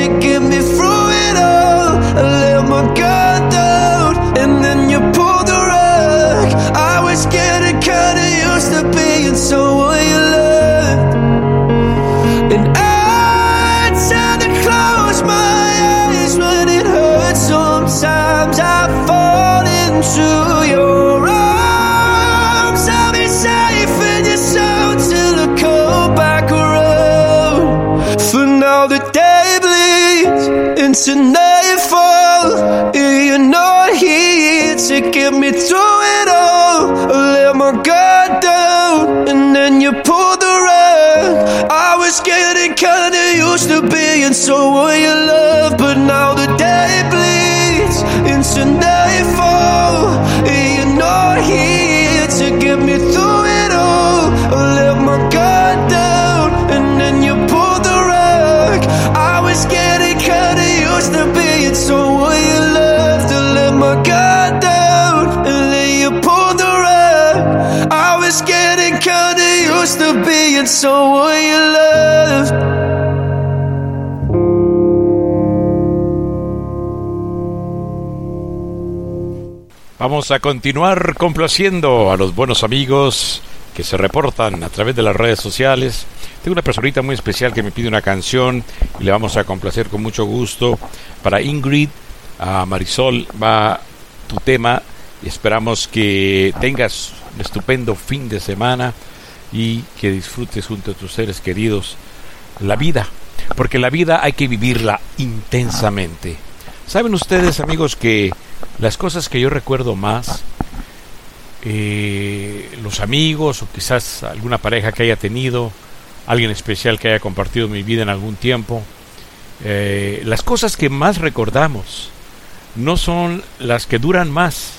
here to get me through and You're not here to get me through it all. I let my guard down, and then you pulled the rug. I was getting kinda used to being someone you love, but now the day Vamos a continuar complaciendo a los buenos amigos que se reportan a través de las redes sociales. Tengo una personita muy especial que me pide una canción y le vamos a complacer con mucho gusto. Para Ingrid, a Marisol va tu tema esperamos que tengas un estupendo fin de semana y que disfrutes junto a tus seres queridos la vida, porque la vida hay que vivirla intensamente. ¿Saben ustedes, amigos, que las cosas que yo recuerdo más, eh, los amigos o quizás alguna pareja que haya tenido, alguien especial que haya compartido mi vida en algún tiempo, eh, las cosas que más recordamos no son las que duran más,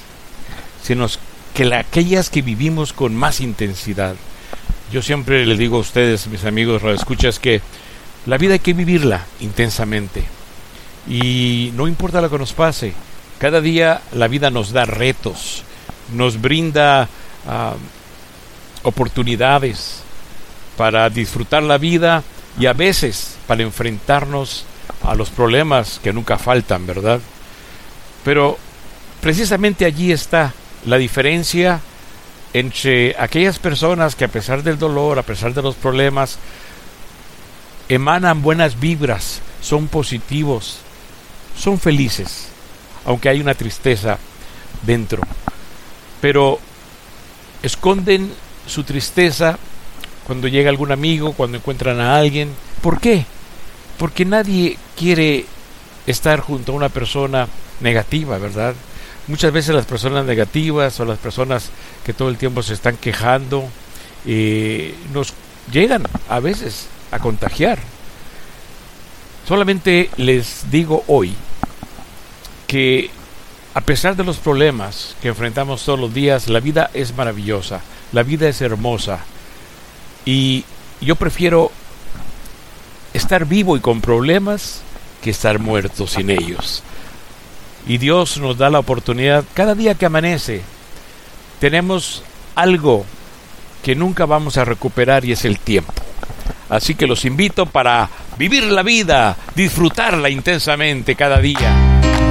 sino que la- aquellas que vivimos con más intensidad. Yo siempre les digo a ustedes, mis amigos escuchas que la vida hay que vivirla intensamente. Y no importa lo que nos pase, cada día la vida nos da retos, nos brinda ah, oportunidades para disfrutar la vida y a veces para enfrentarnos a los problemas que nunca faltan, ¿verdad? Pero precisamente allí está la diferencia entre aquellas personas que a pesar del dolor, a pesar de los problemas, emanan buenas vibras, son positivos, son felices, aunque hay una tristeza dentro. Pero esconden su tristeza cuando llega algún amigo, cuando encuentran a alguien. ¿Por qué? Porque nadie quiere estar junto a una persona negativa, ¿verdad? Muchas veces las personas negativas o las personas que todo el tiempo se están quejando eh, nos llegan a veces a contagiar. Solamente les digo hoy que a pesar de los problemas que enfrentamos todos los días, la vida es maravillosa, la vida es hermosa y yo prefiero estar vivo y con problemas que estar muerto sin ellos. Y Dios nos da la oportunidad, cada día que amanece, tenemos algo que nunca vamos a recuperar y es el tiempo. Así que los invito para vivir la vida, disfrutarla intensamente cada día.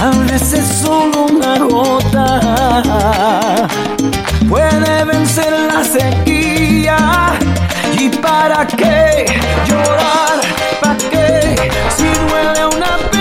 a veces solo una gota puede vencer la sequía. ¿Y para qué llorar? ¿Para qué si duele una pena?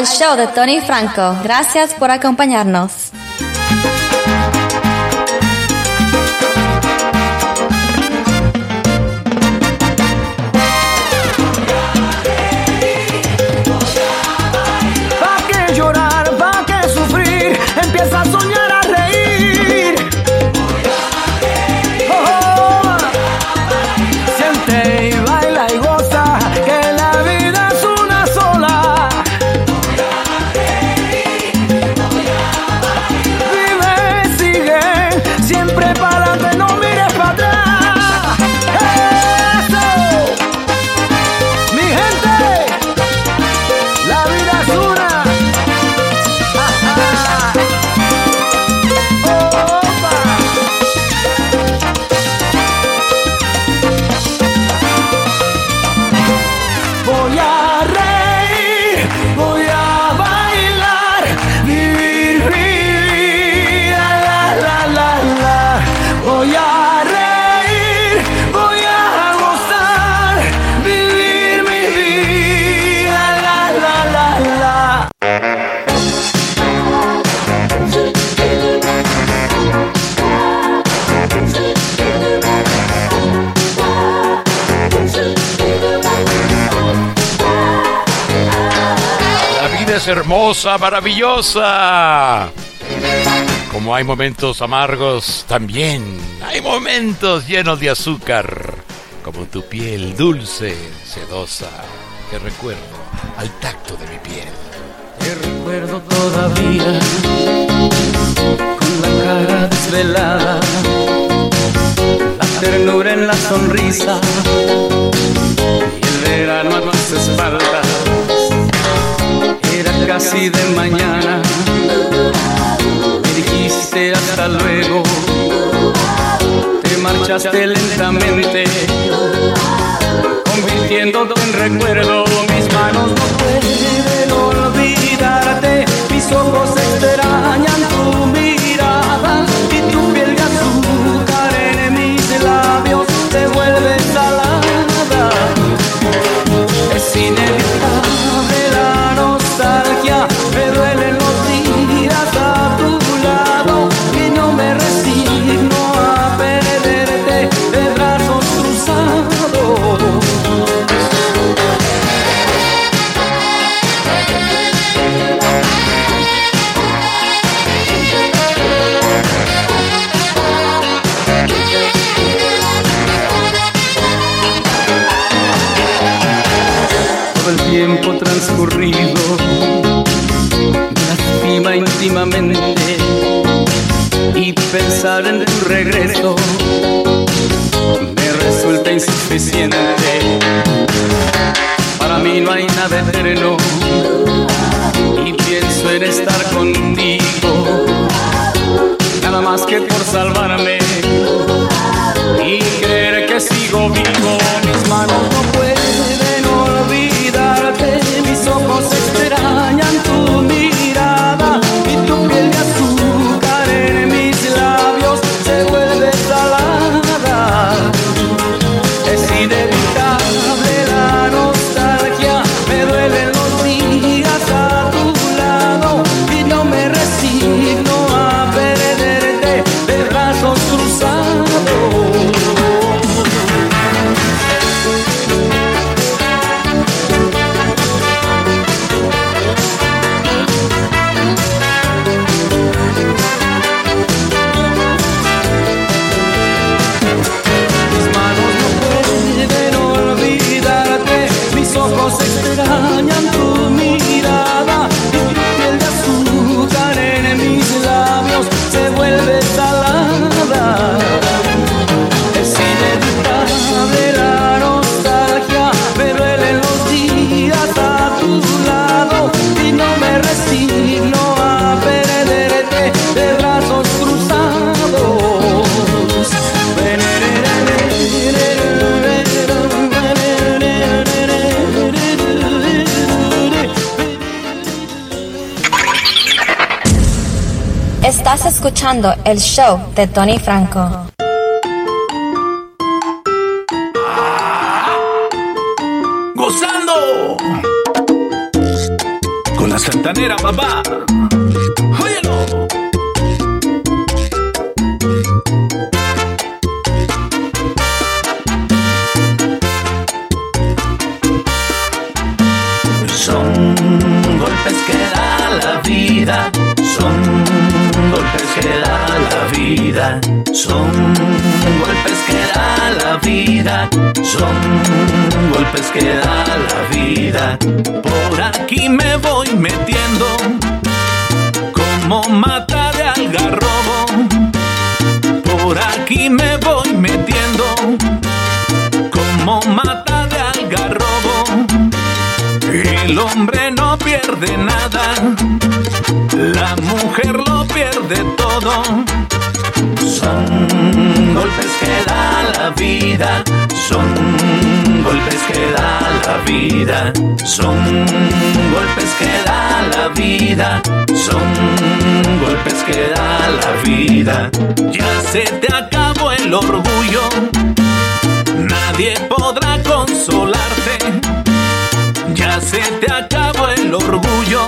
al show de Tony Franco. Gracias por acompañarnos. maravillosa. Como hay momentos amargos, también hay momentos llenos de azúcar, como tu piel dulce, sedosa, que recuerdo al tacto de mi piel. Te recuerdo todavía, con la cara desvelada, la ternura en la sonrisa, y el verano a tus espaldas era casi de mañana. Me dijiste hasta luego. Te marchaste lentamente, convirtiéndote en recuerdo. Mis manos no pueden olvidarte, mis ojos extrañan. Regreso me resulta insuficiente. Para mí no hay nada eterno y pienso en estar contigo, nada más que por salvarme y creer que sigo vivo. Mis manos no pueden Estás escuchando el show de Tony Franco. Por aquí me voy metiendo como mata de algarrobo. Por aquí me voy metiendo como mata de algarrobo. El hombre no pierde nada, la mujer lo pierde todo. Son golpes que da la vida, son golpes que da la vida, son golpes que da la vida, son golpes que da la vida. Ya se te acabó el orgullo, nadie podrá consolarte. Ya se te acabó el orgullo,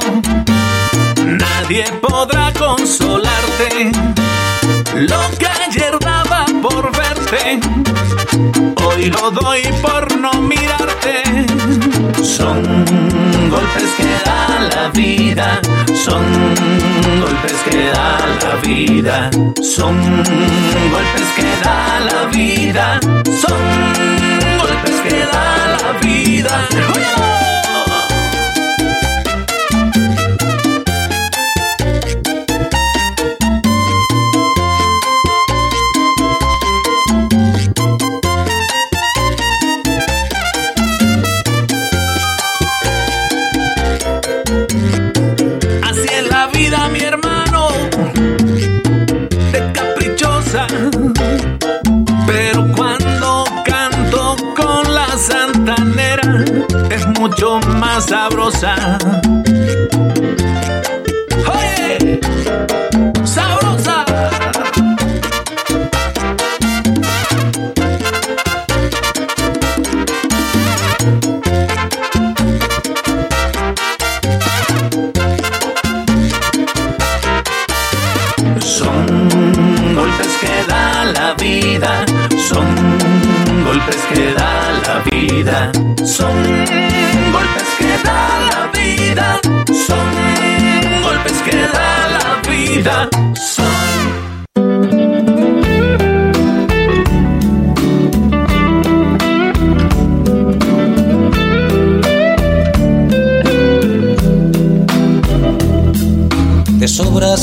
nadie podrá consolarte. Lo que ayer daba por verte, hoy lo doy por no mirarte. Son golpes que da la vida, son golpes que da la vida, son golpes que da la vida, son golpes que da la vida. Mucho más sabrosa.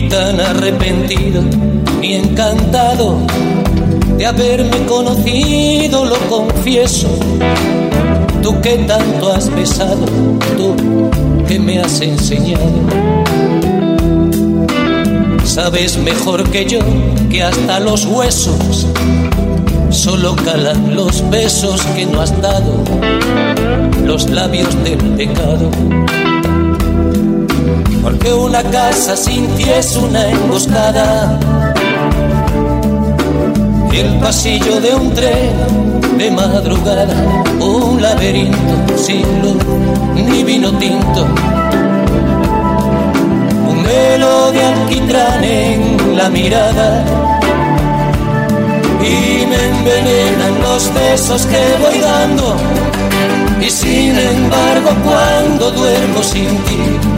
Ni tan arrepentido, ni encantado de haberme conocido, lo confieso. Tú que tanto has besado, tú que me has enseñado. Sabes mejor que yo que hasta los huesos solo calan los besos que no has dado, los labios del pecado. Porque una casa sin ti es una emboscada. El pasillo de un tren de madrugada, un laberinto sin luz ni vino tinto. Un velo de alquitrán en la mirada y me envenenan los besos que voy dando. Y sin embargo, cuando duermo sin ti,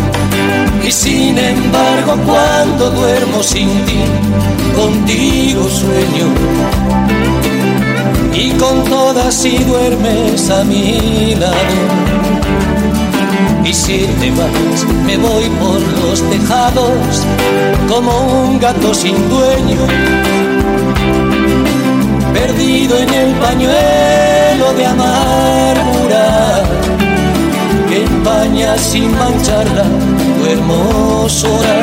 Y sin embargo cuando duermo sin ti, contigo sueño. Y con todas si duermes a mi lado. Y si te vas, me voy por los tejados como un gato sin dueño. Perdido en el pañuelo de amargura empaña sin mancharla tu hermosura.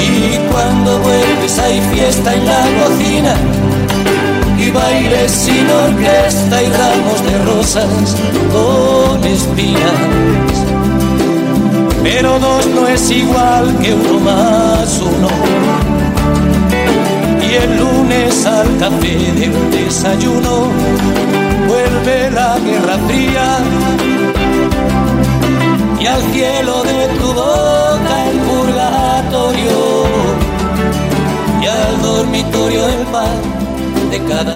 Y cuando vuelves hay fiesta en la cocina y bailes sin orquesta y ramos de rosas con espinas. Pero dos no es igual que uno más uno. Y el lunes al café de un desayuno vuelve la guerra fría al cielo de tu boca el purgatorio y al dormitorio el pan de cada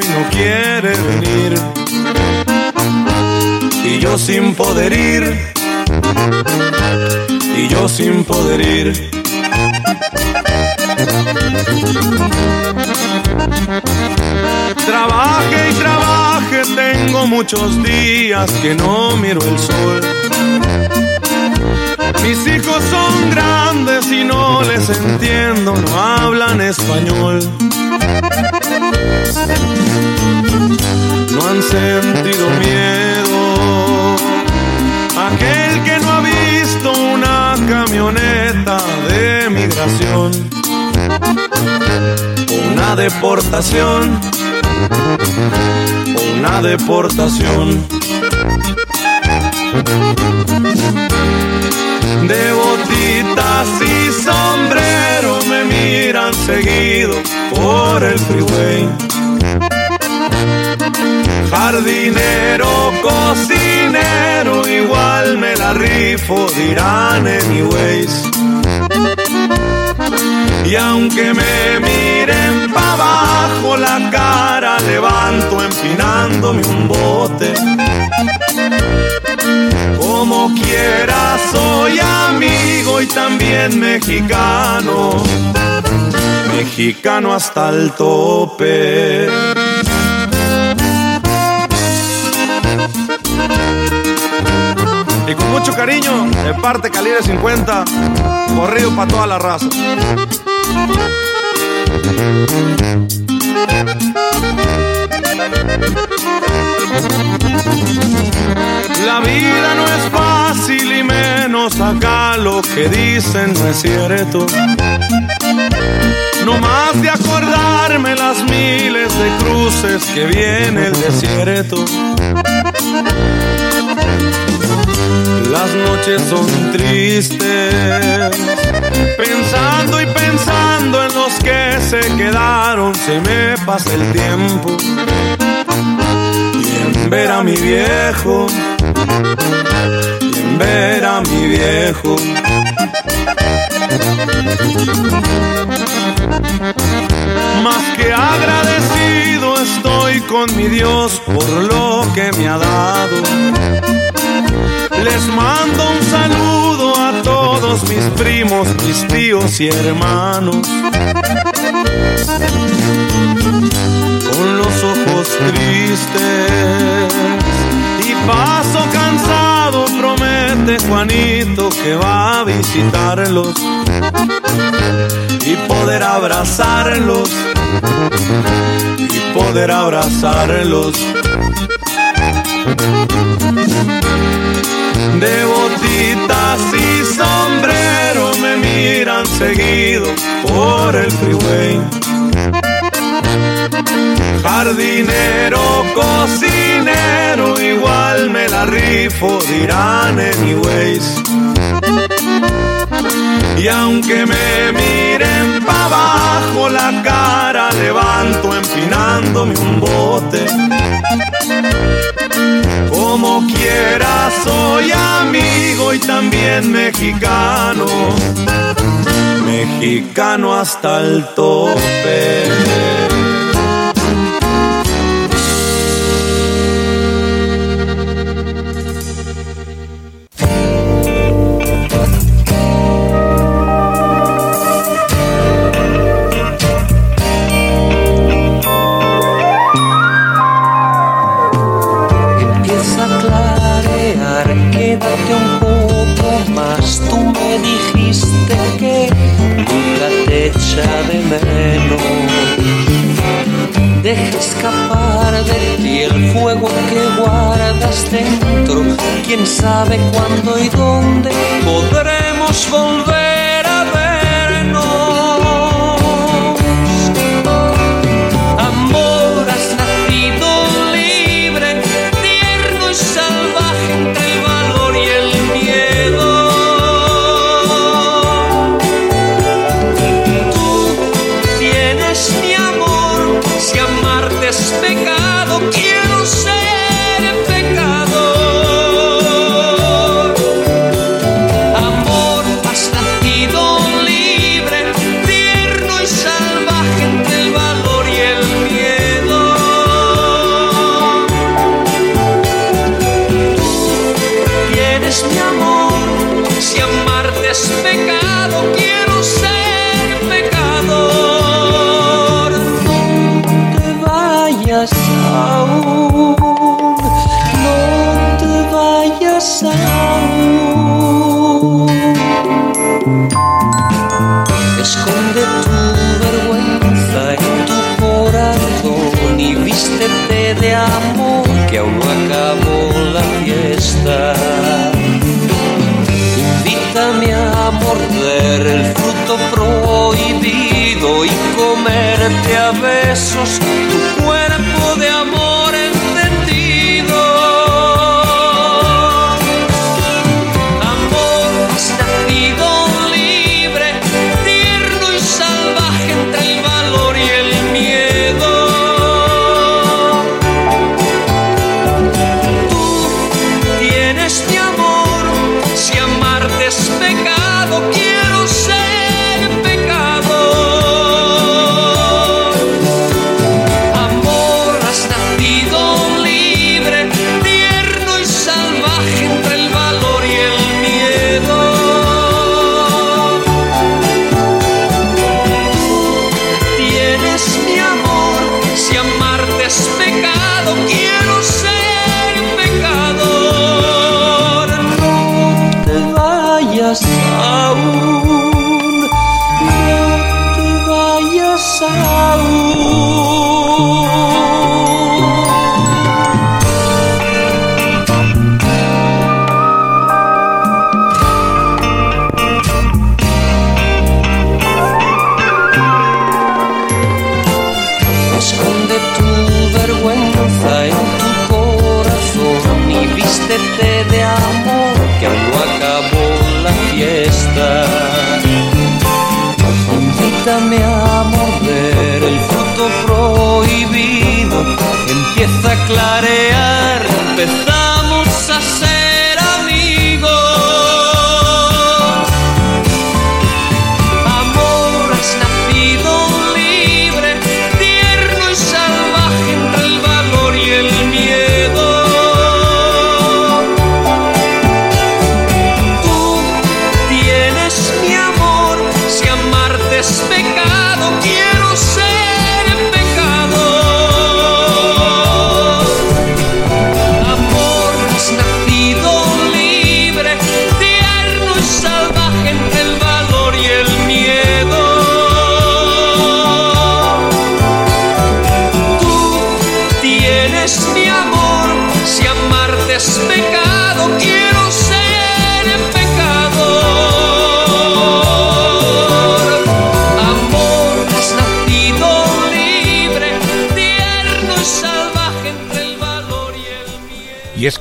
y no quiere venir. Y yo sin poder ir, y yo sin poder ir. Trabaje y trabaje, tengo muchos días que no miro el sol. Mis hijos son grandes y no les entiendo, no hablan español. No han sentido miedo. Aquel que no ha visto una camioneta de migración. Una deportación. Una deportación. De botitas y sombrero me miran seguido por el freeway. Jardinero, cocinero, igual me la rifo, dirán anyways. Y aunque me miren pa' abajo, la cara levanto empinándome un bote. Como quiera soy amigo y también mexicano, mexicano hasta el tope. Y con mucho cariño, de parte calibre 50, corrido para toda la raza. La vida no es fácil y menos acá lo que dicen no es cierto. No más de acordarme las miles de cruces que viene el desierto. Las noches son tristes, pensando y pensando en los que se quedaron, se me pasa el tiempo. Y en ver a mi viejo, y en ver a mi viejo. Más que agradecido estoy con mi Dios por lo que me ha dado. Les mando un saludo a todos mis primos, mis tíos y hermanos. Con los ojos tristes y paso cansado, promete Juanito que va a visitarlos y poder abrazarlos y poder abrazarlos. De botitas y sombrero me miran seguido por el freeway. Jardinero, cocinero, igual me la rifo, dirán anyways. Y aunque me miren pa' abajo, la cara levanto empinándome un bote. Como quiera soy amigo y también mexicano, mexicano hasta el tope. Quién sabe cuándo y dónde podremos volver comerte a besos vayas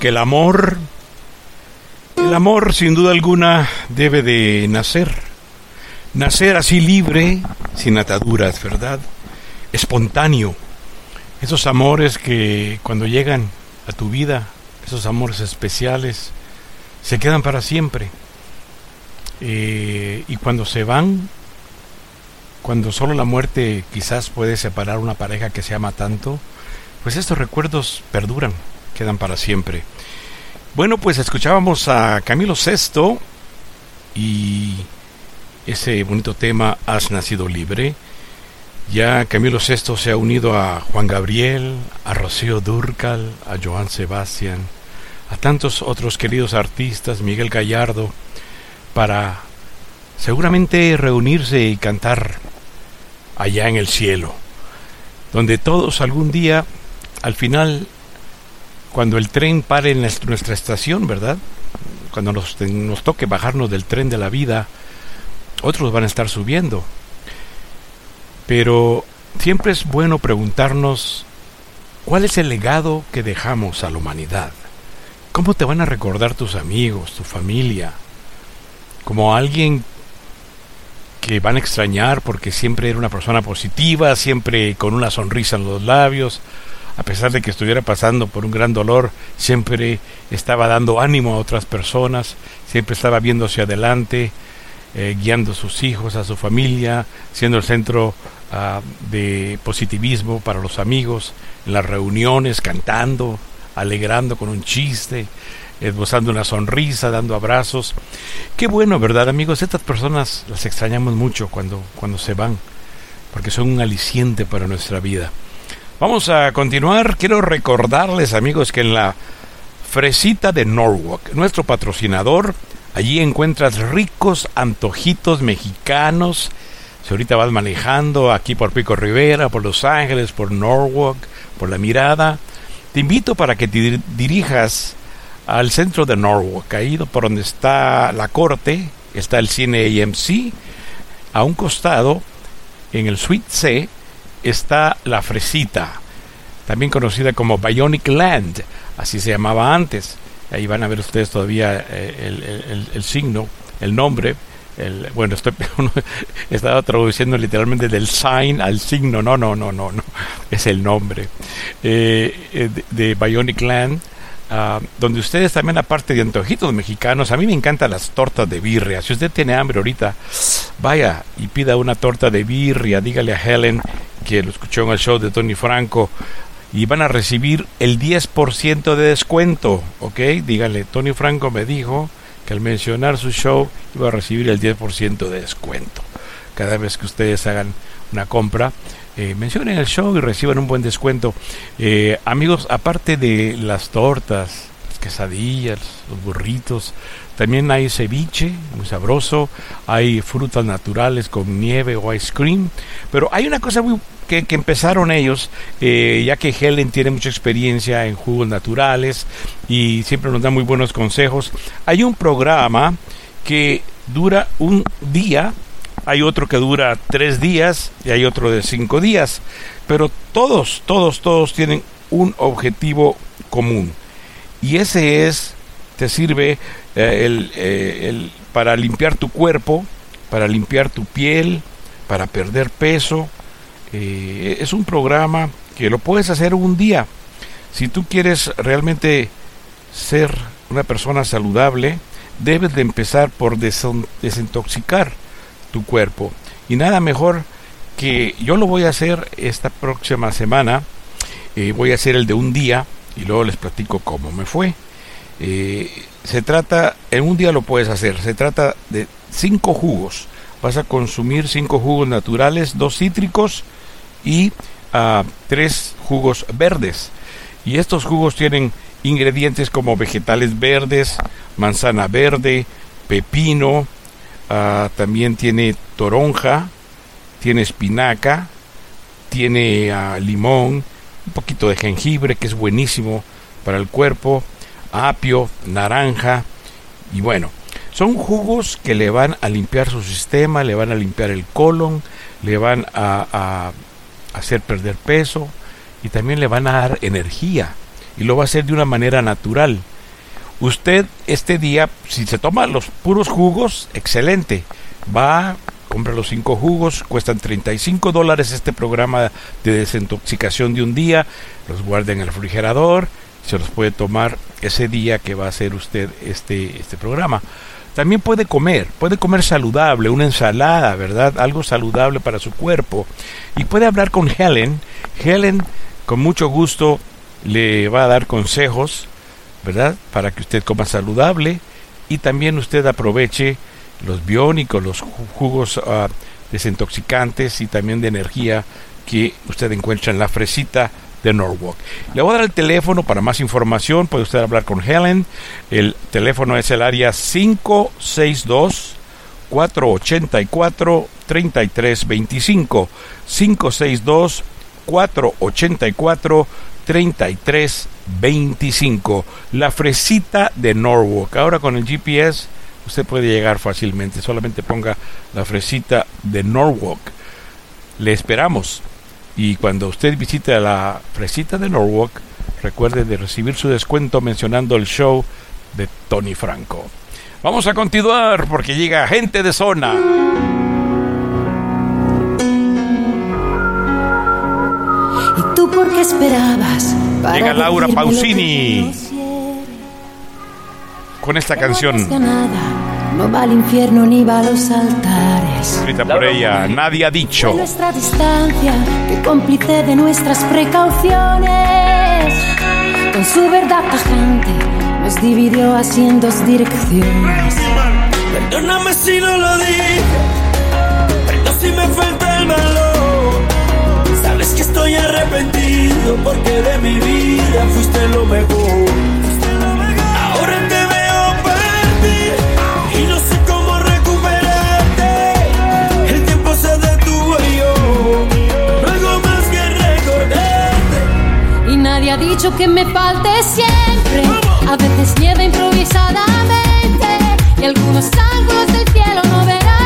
el amor, el amor sin duda alguna debe de nacer. Nacer así libre, sin ataduras, ¿verdad? Espontáneo. Esos amores que cuando llegan a tu vida, esos amores especiales, se quedan para siempre. Eh, y cuando se van, cuando solo la muerte quizás puede separar una pareja que se ama tanto, pues estos recuerdos perduran, quedan para siempre. Bueno, pues escuchábamos a Camilo VI y ese bonito tema Has nacido libre. Ya Camilo VI se ha unido a Juan Gabriel, a Rocío Durcal, a Joan Sebastián, a tantos otros queridos artistas, Miguel Gallardo, para seguramente reunirse y cantar allá en el cielo. donde todos algún día, al final, cuando el tren pare en nuestra estación, ¿verdad? Cuando nos, nos toque bajarnos del tren de la vida, otros van a estar subiendo. Pero siempre es bueno preguntarnos cuál es el legado que dejamos a la humanidad. ¿Cómo te van a recordar tus amigos, tu familia? Como alguien que van a extrañar porque siempre era una persona positiva, siempre con una sonrisa en los labios, a pesar de que estuviera pasando por un gran dolor, siempre estaba dando ánimo a otras personas, siempre estaba viendo hacia adelante, eh, guiando a sus hijos, a su familia, siendo el centro ah, de positivismo para los amigos, en las reuniones, cantando, alegrando con un chiste, esbozando una sonrisa, dando abrazos. Qué bueno, ¿verdad, amigos? Estas personas las extrañamos mucho cuando, cuando se van, porque son un aliciente para nuestra vida. Vamos a continuar. Quiero recordarles, amigos, que en la Fresita de Norwalk, nuestro patrocinador, allí encuentras ricos antojitos mexicanos. Si ahorita vas manejando aquí por Pico Rivera, por Los Ángeles, por Norwalk, por La Mirada, te invito para que te dir- dirijas al centro de Norwalk, ahí por donde está la corte, está el cine AMC, a un costado, en el Suite C, está la Fresita, también conocida como Bionic Land, así se llamaba antes. Ahí van a ver ustedes todavía eh, el, el- el- signo, el nombre. El, bueno, estoy estaba traduciendo literalmente del sign al signo. No, no, no, no, no. Es el nombre eh, eh, de, de Bionic Land. Ah, donde ustedes también, aparte de antojitos mexicanos, a mí me encantan las tortas de birria. Si usted tiene hambre ahorita, vaya y pida una torta de birria. Dígale a Helen que lo escuchó en el show de Tony Franco y van a recibir el 10% de descuento, ¿ok? Dígale, Tony Franco me dijo que al mencionar su show iba a recibir el 10% de descuento. Cada vez que ustedes hagan una compra, eh, mencionen el show y reciban un buen descuento. Eh, amigos, aparte de las tortas, las quesadillas, los burritos, también hay ceviche, muy sabroso, hay frutas naturales con nieve o ice cream, pero hay una cosa muy que, empezaron ellos, eh, ya que Helen tiene mucha experiencia en jugos naturales y siempre nos da muy buenos consejos. Hay un programa que dura un día, hay otro que dura tres días y hay otro de cinco días, pero todos, todos, todos tienen un objetivo común y ese es, te sirve eh, el, eh, el- para limpiar tu cuerpo, para limpiar tu piel, para perder peso. Eh, es un programa que lo puedes hacer un día. Si tú quieres realmente ser una persona saludable, debes de empezar por desintoxicar tu cuerpo. Y nada mejor que yo lo voy a hacer esta próxima semana. Eh, voy a hacer el de un día y luego les platico cómo me fue. Eh, se trata, en un día lo puedes hacer, se trata de cinco jugos. Vas a consumir cinco jugos naturales, dos cítricos y ah, tres jugos verdes. Y estos jugos tienen ingredientes como vegetales verdes, manzana verde, pepino, ah, también tiene toronja, tiene espinaca, tiene ah, limón, un poquito de jengibre que es buenísimo para el cuerpo, apio, naranja y bueno, son jugos que le van a limpiar su sistema, le van a limpiar el colon, le van a, a hacer perder peso y también le van a dar energía y lo va a hacer de una manera natural. Usted este día, si se toma los puros jugos, excelente. Va, compra los cinco jugos, cuestan 35 dólares este programa de desintoxicación de un día, los guarda en el refrigerador, se los puede tomar ese día que va a hacer usted este, este programa. También puede comer, puede comer saludable, una ensalada, ¿verdad? Algo saludable para su cuerpo. Y puede hablar con Helen. Helen, con mucho gusto, le va a dar consejos, ¿verdad? Para que usted coma saludable y también usted aproveche los biónicos, los ju- jugos ah, desintoxicantes y también de energía que usted encuentra en la fresita de Norwalk. Le voy a dar el teléfono para más información, puede usted hablar con Helen. El teléfono es el área 562 484 3325 562 484 3325. La fresita de Norwalk. Ahora con el GPS usted puede llegar fácilmente. Solamente ponga la fresita de Norwalk. Le esperamos. Y cuando usted visite la fresita de Norwalk, recuerde de recibir su descuento mencionando el show de Tony Franco. Vamos a continuar porque llega gente de zona. ¿Y tú por qué esperabas? Llega Laura Pausini con esta canción? No va al infierno ni va a los altares. escrita por ella. Nadie ha dicho. Nuestra distancia, que cómplice de nuestras precauciones, con su verdad tajante, nos dividió así en dos direcciones. Perdóname si no lo dije, perdón si me falta arrepentido porque de mi vida fuiste lo mejor. Ahora te veo partir y no sé cómo recuperarte. El tiempo se detuvo y yo no hago más que recordarte. Y nadie ha dicho que me falte siempre. A veces nieva improvisadamente. Y algunos ángulos del cielo no verán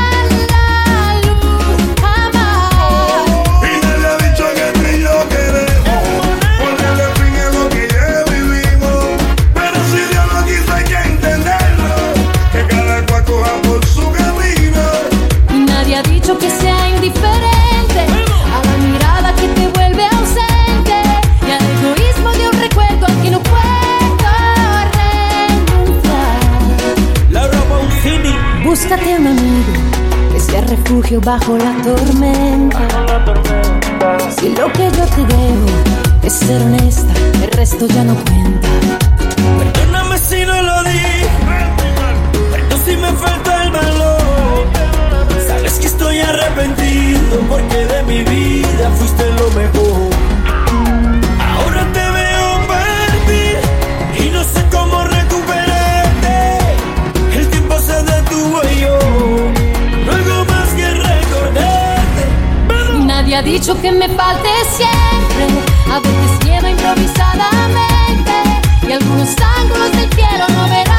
refugio bajo la tormenta. Si lo que yo te debo es ser honesta, el resto ya no cuenta. Perdóname si no lo dije, perdón si me falta el valor. Sabes que estoy arrepentido porque de mi vida fuiste lo mejor. Ahora te veo partir y no sé cómo ha dicho que me falte siempre. A veces nieva improvisadamente y algunos ángulos del cielo no verán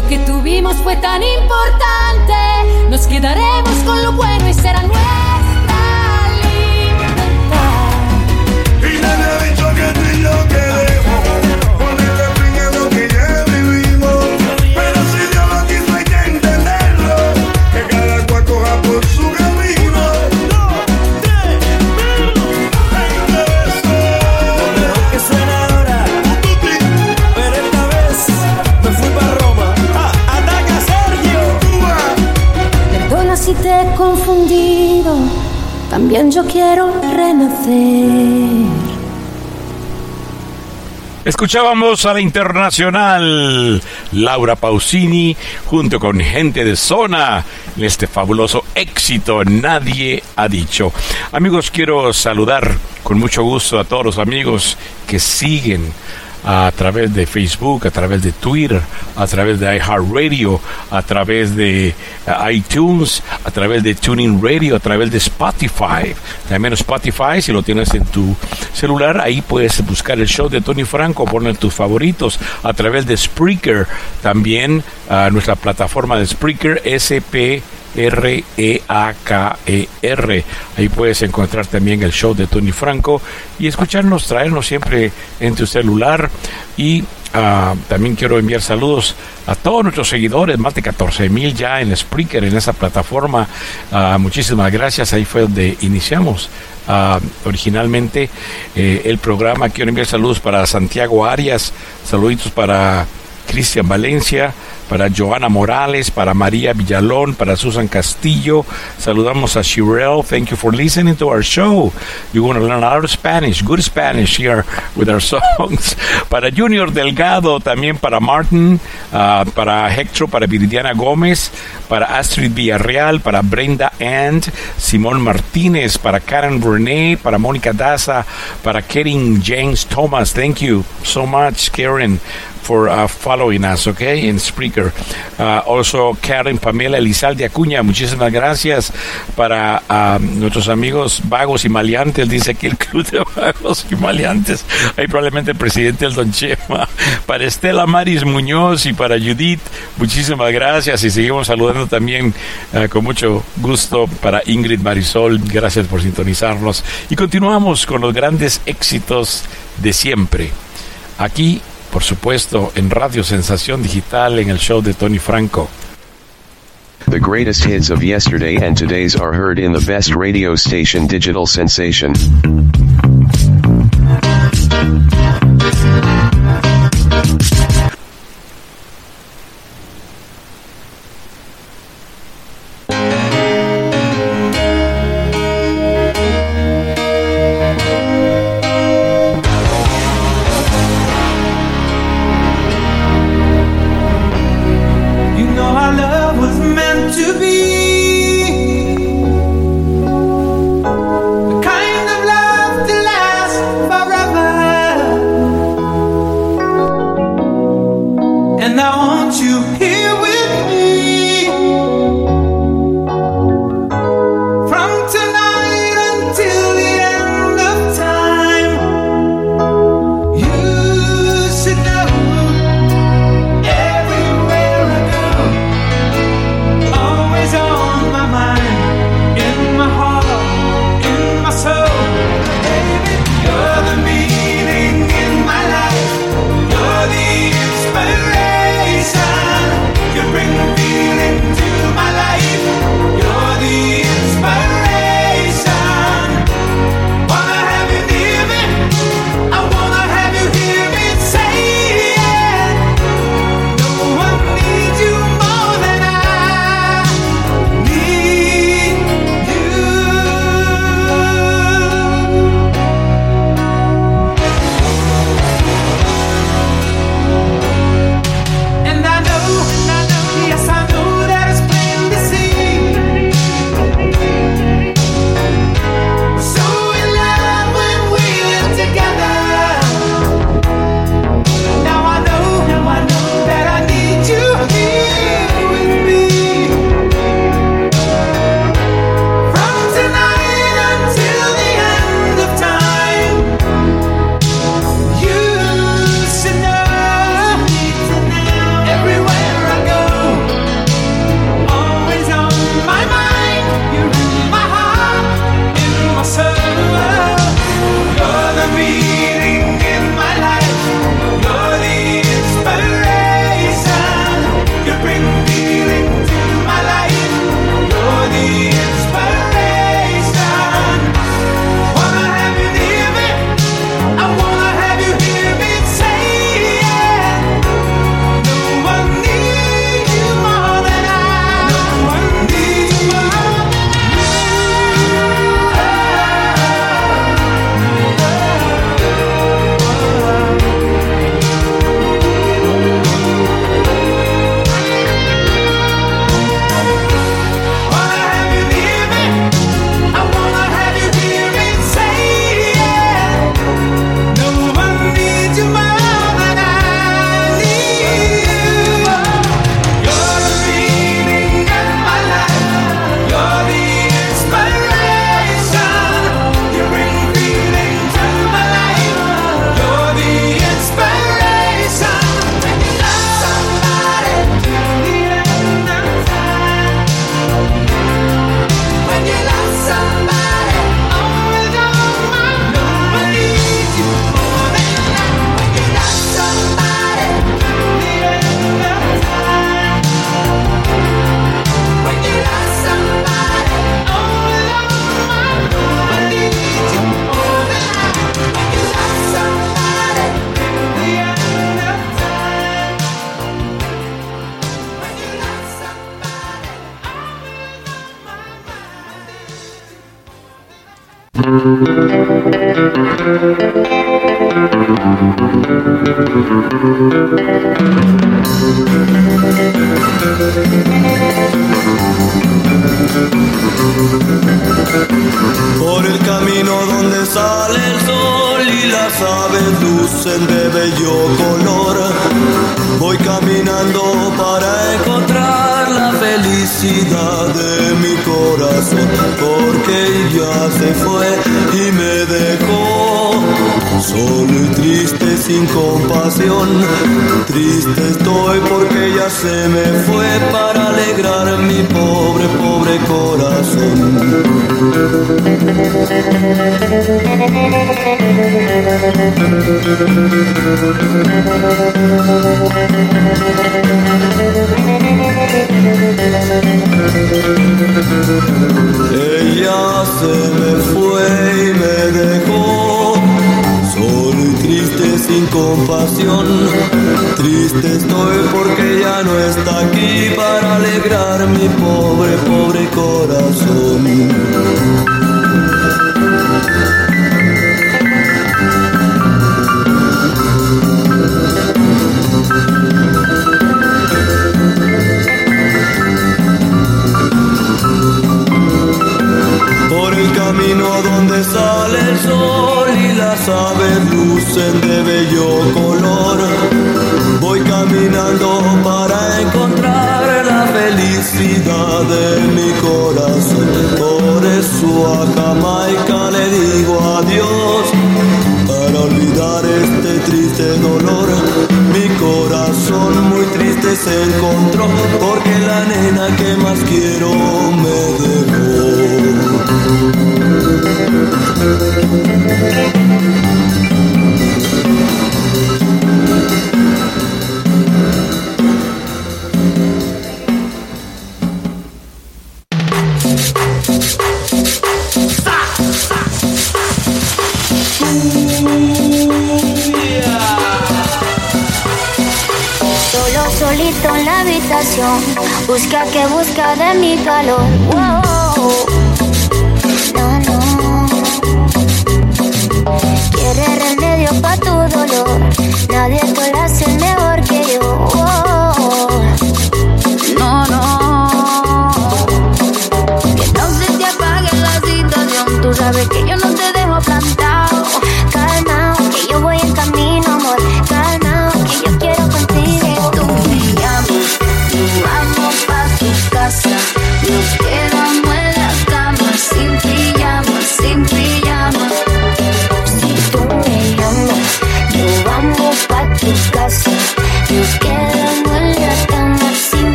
Lo que tuvimos fue tan importante. Quiero renacer. Escuchábamos a la internacional Laura Pausini junto con gente de zona en este fabuloso éxito Nadie ha dicho. Amigos, quiero saludar con mucho gusto a todos los amigos que siguen a través de Facebook, a través de Twitter, a través de iHeartRadio, a través de eh, iTunes, a través de Tuning Radio, a través de Spotify. También Spotify, si lo tienes en tu celular, ahí puedes buscar el show de Tony Franco, poner tus favoritos a través de Spreaker. También a nuestra plataforma de Spreaker, SP. R-E-A-K-E-R. Ahí puedes encontrar también el show de Tony Franco y escucharnos, traernos siempre en tu celular y Ah, también quiero enviar saludos a todos nuestros seguidores, más de 14 mil ya en Spreaker, en esa plataforma. Ah, muchísimas gracias, ahí fue donde iniciamos ah, originalmente eh, el programa. Quiero enviar saludos para Santiago Arias, saluditos para Cristian Valencia, para Joana Morales, para María Villalón, para Susan Castillo. Saludamos a Shirel. Thank you for listening to our show. You want to learn a lot of Spanish, good Spanish here with our songs. Para Junior Delgado, también para Martin, ah, para Hector, para Viridiana Gómez, para Astrid Villarreal, para Brenda And, Simón Martínez, para Karen René, para Mónica Daza, para Karen James Thomas. Thank you so much, Karen for uh, following us, okay, in Spreaker. Uh, also, Karen Pamela Elizalde Acuña, muchísimas gracias para uh, nuestros amigos vagos y maleantes, dice aquí el Club de Vagos y Maleantes, ahí probablemente el presidente el Don Chema, para Estela Maris Muñoz y para Judith, muchísimas gracias. Y seguimos saludando también uh, con mucho gusto para Ingrid Marisol, gracias por sintonizarnos. Y continuamos con los grandes éxitos de siempre. Aquí por supuesto, en Radio Sensación Digital en el show de Tony Franco. The greatest hits of yesterday and today's are heard in the best radio station Digital Sensation.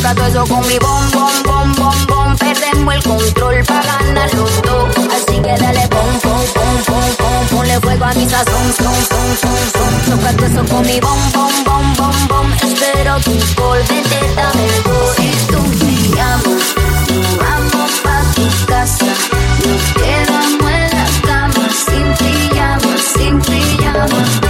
toca todo eso con mi bom, bom, bom, bom, bom. Perdemos el control para ganar los dos. Así que dale bom, bom, bom, bom, bom. Ponle fuego a mi sazón, son, son, son, son. Toca todo eso con mi bom, bom, bom, bom, bom. Espero tu gol, vete, dame el gol. Si tú me llamas, vamos pa' tu casa. Nos quedamos en la cama sin pijama, sin pijama.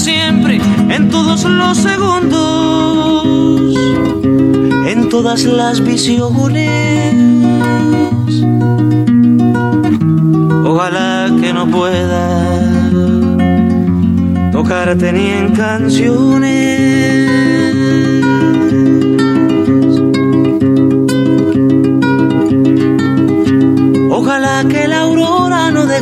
siempre en todos los segundos, en todas las visiones. Ojalá que no pueda tocarte ni en canciones.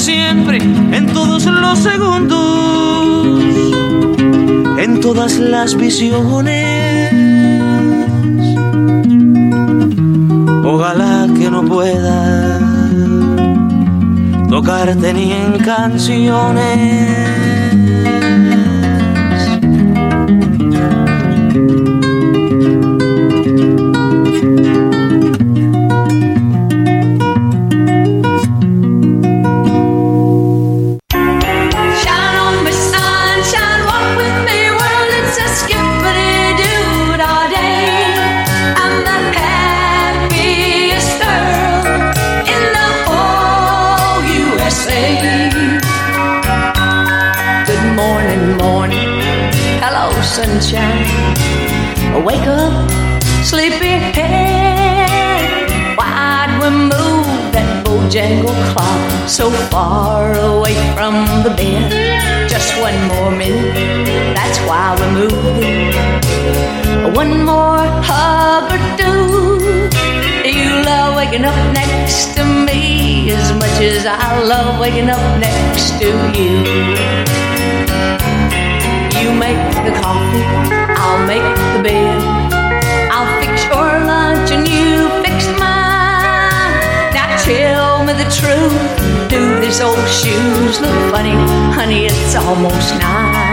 siempre, en todos los segundos, en todas las visiones. Ojalá que no pueda tocarte ni en canciones. Wake up, sleepyhead. Why'd we move that Bojangle clock so far away from the bed? Just one more minute, that's why we moved it. One more hug or two. You love waking up next to me as much as I love waking up next to you. You make the coffee, I'll make the bed. I'll fix your lunch and you fix mine. Now tell me the truth. Do these old shoes look funny? Honey, it's almost nine.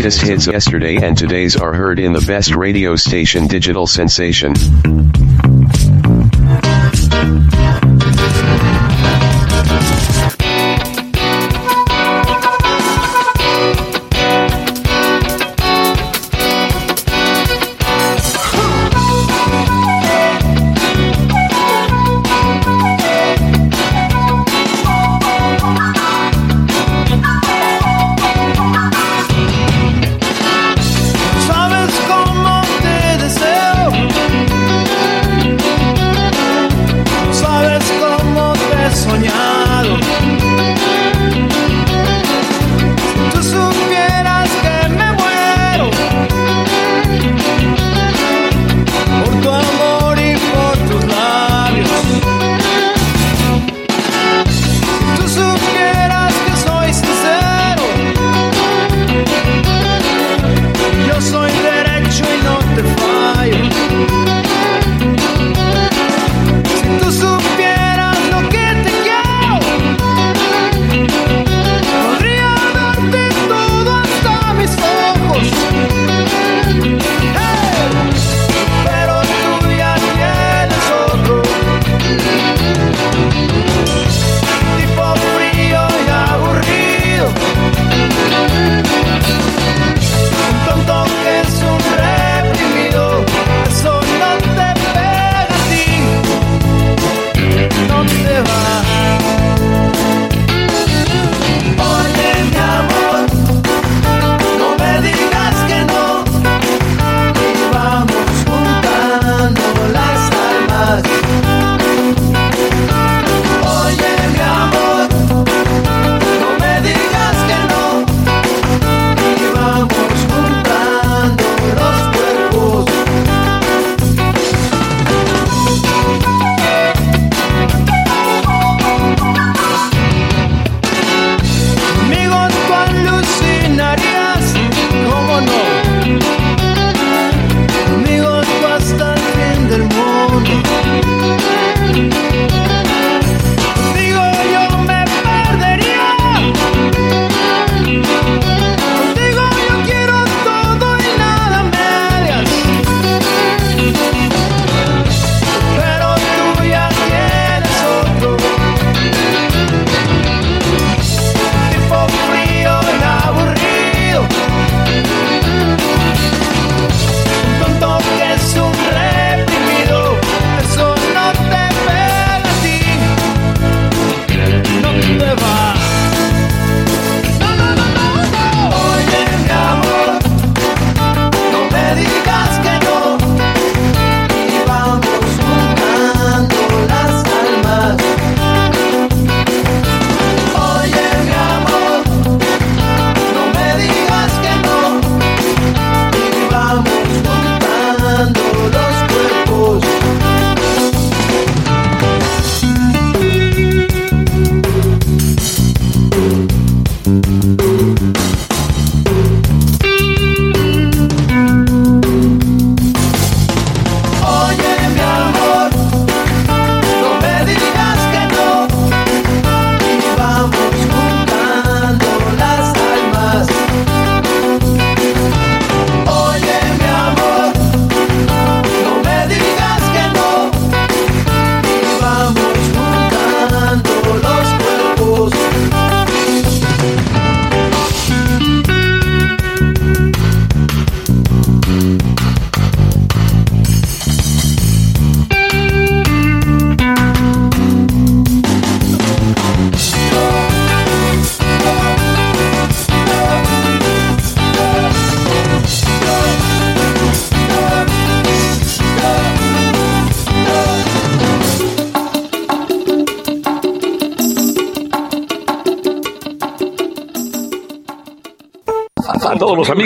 greatest hits yesterday and today's are heard in the best radio station digital sensation.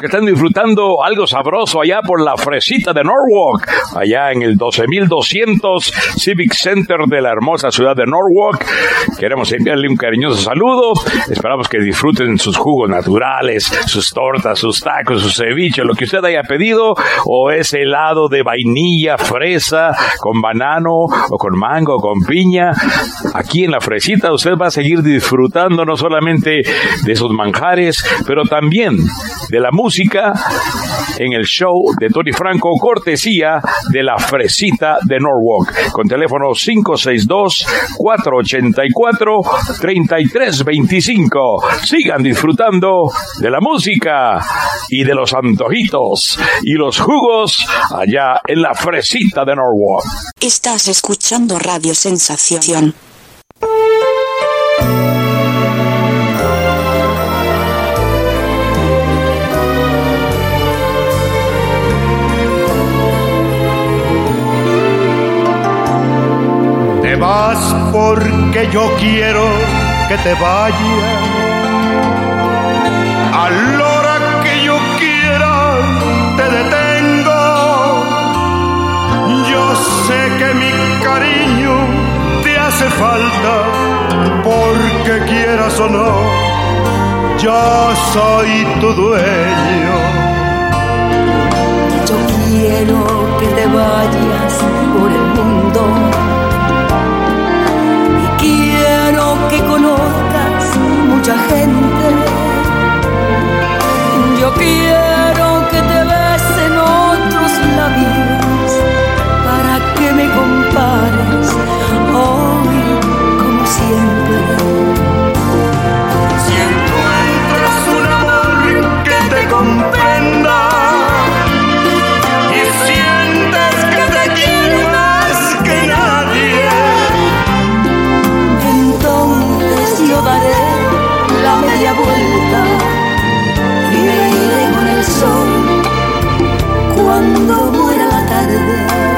que están disfrutando algo sabroso allá por la fresita de Norwalk, allá en el 12200 Civic Center de la hermosa ciudad de Norwalk. Queremos enviarle un cariñoso saludo. Esperamos que disfruten sus jugos naturales, sus tortas, sus tacos, sus ceviches, lo que usted haya pedido, o ese helado de vainilla, fresa, con banano, o con mango, o con piña. Aquí en la fresita usted va a seguir disfrutando no solamente de esos manjares, pero también de la música en el show de Tony Franco, cortesía de la Fresita de Norwalk, con teléfono 562-484-3325. Sigan disfrutando de la música y de los antojitos y los jugos allá en la Fresita de Norwalk. Estás escuchando Radio Sensación. Porque yo quiero que te vayas. A la hora que yo quiera te detengo. Yo sé que mi cariño te hace falta porque quieras o no. Yo soy tu dueño. Yo quiero que te vayas por el mundo cuando muera la tarde.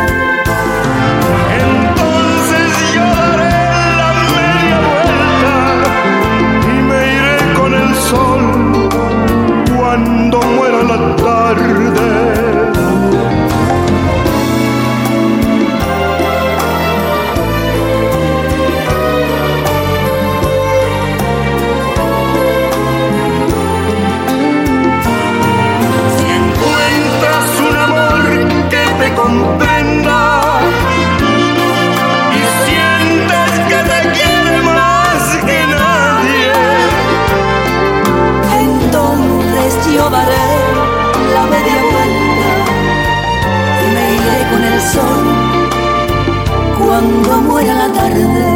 Cuando muera la tarde.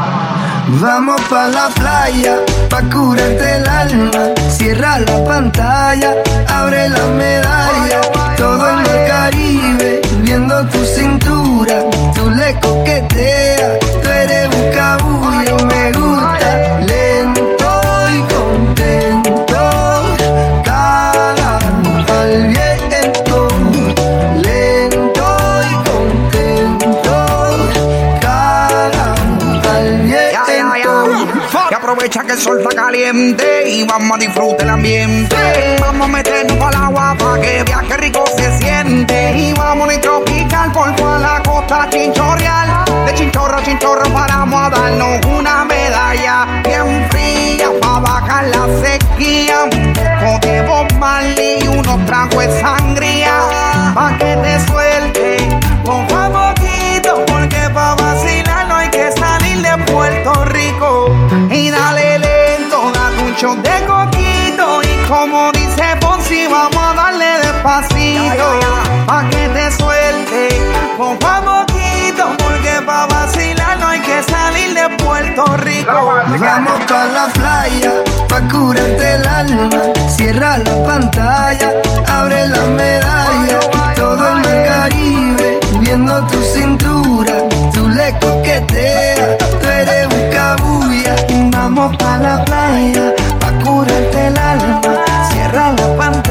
Vamos pa' la playa, pa' curarte el alma. Cierra la pantalla, abre la medalla. Todo en el Caribe, viendo tu cintura. Tú le coqueteas, que el sol está caliente y vamos a disfrutar el ambiente. Vamos a meternos para el agua para que vea que rico se siente. Y vamos a tropical por toda la costa chinchorreal. De chinchorro a chinchorro paramos a darnos una medalla bien fría para bajar la sequía. Un poco de Bob y unos tragos de sangría. Pa' que te suelte Puerto Rico. Vamos pa' la playa, pa' curarte el alma. Cierra la pantalla, abre la medalla. Todo en el Caribe, viendo tu cintura. Tú le coqueteas, tú eres un. Vamos pa' la playa, pa' curarte el alma. Cierra la pantalla.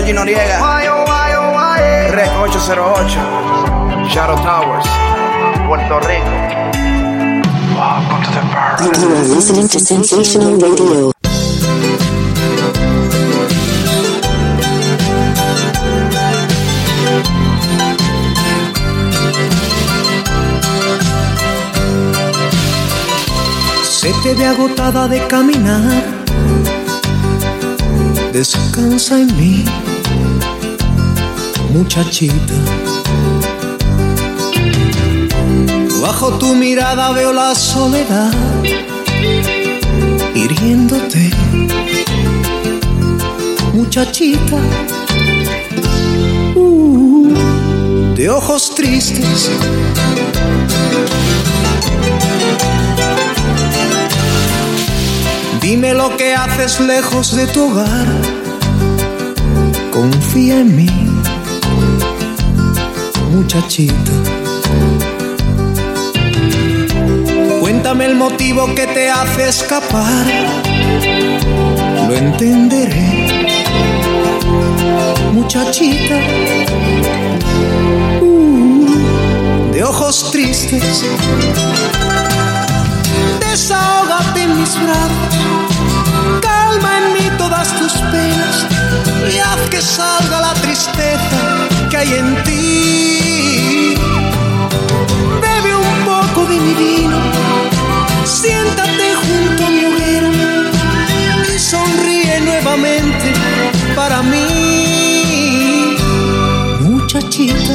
Georgie Noriega, Rec 808, Shadow Towers, Puerto Rico. Welcome to the You are listening to Sensational Radio. Se te ve agotada de caminar. Descansa en mí, muchachita. Bajo tu mirada veo la soledad hiriéndote, muchachita. Uh, de ojos tristes. Dime lo que haces lejos de tu hogar. Confía en mí, muchachita. Cuéntame el motivo que te hace escapar. Lo entenderé, muchachita. Uh, de ojos tristes. Desahógate en mis brazos. Tus penas y haz que salga la tristeza que hay en ti. Bebe un poco de mi vino, siéntate junto a mi hoguera y sonríe nuevamente para mí, muchachita.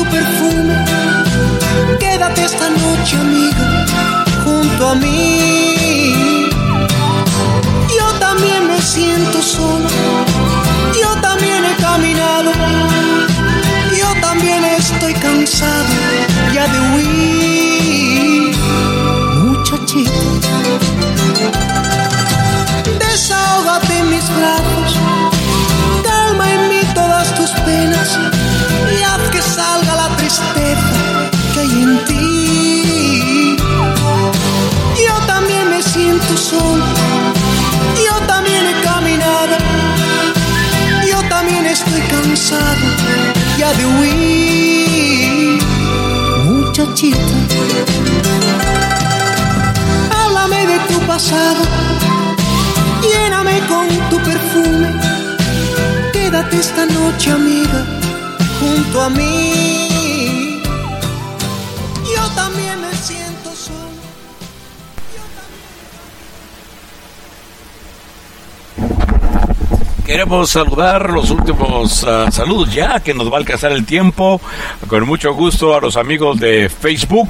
tu perfume. Quédate esta noche, amiga, junto a mí. Yo también me siento sola, noche, amiga, junto a mí. Yo también me siento solo. Queremos saludar los últimos ah, saludos ya que nos va a alcanzar el tiempo. Con mucho gusto a los amigos de Facebook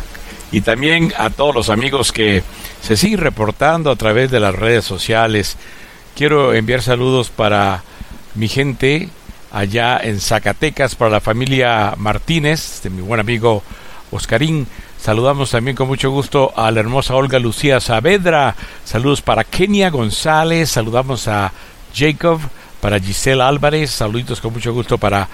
y también a todos los amigos que se siguen reportando a través de las redes sociales. Quiero enviar saludos para mi gente allá en Zacatecas, para la familia Martínez, de mi buen amigo Oscarín. Saludamos también con mucho gusto a la hermosa Olga Lucía Saavedra. Saludos para Kenia González. Saludamos a Jacob, para Giselle Álvarez. Saluditos con mucho gusto para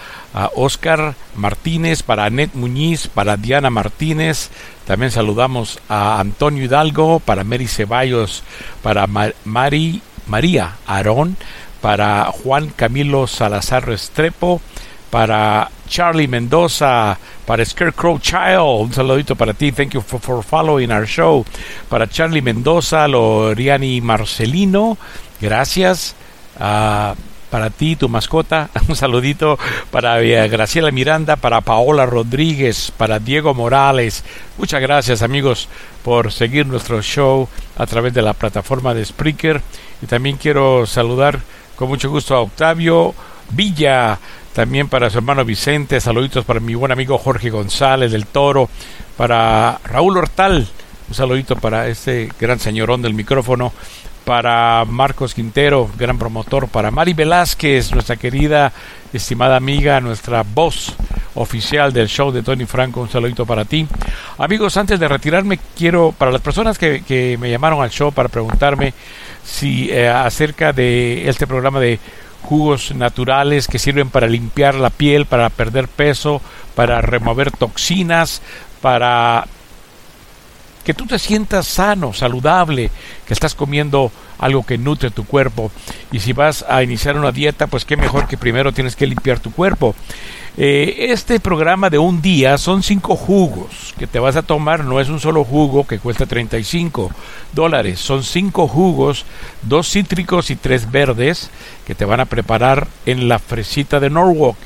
Oscar Martínez, para Anet Muñiz, para Diana Martínez. También saludamos a Antonio Hidalgo, para Mary Ceballos, para Ma- Mari, María Aarón, para Juan Camilo Salazar Restrepo, para Charlie Mendoza, para Scarecrow Child, un saludito para ti, thank you for, following our show, para Charlie Mendoza, Loriani Marcelino, gracias, Ah, para ti, tu mascota, un saludito. Para eh, Graciela Miranda, para Paola Rodríguez, para Diego Morales, muchas gracias amigos por seguir nuestro show a través de la plataforma de Spreaker. Y también quiero saludar con mucho gusto a Octavio Villa, también para su hermano Vicente, saluditos para mi buen amigo Jorge González del Toro, para Raúl Hortal, un saludito para este gran señorón del micrófono, para Marcos Quintero, gran promotor, para Mari Velázquez, nuestra querida, estimada amiga, nuestra voz oficial del show de Tony Franco, un saludito para ti. Amigos, antes de retirarme, quiero, para las personas que, que me llamaron al show para preguntarme si eh, acerca de este programa de jugos naturales que sirven para limpiar la piel, para perder peso, para remover toxinas, para que tú te sientas sano, saludable, que estás comiendo algo que nutre tu cuerpo. Y si vas a iniciar una dieta, pues qué mejor que primero tienes que limpiar tu cuerpo. Eh, este programa de un día son cinco jugos que te vas a tomar, no es un solo jugo que cuesta 35 dólares, son cinco jugos, dos cítricos y tres verdes que te van a preparar en la fresita de Norwalk,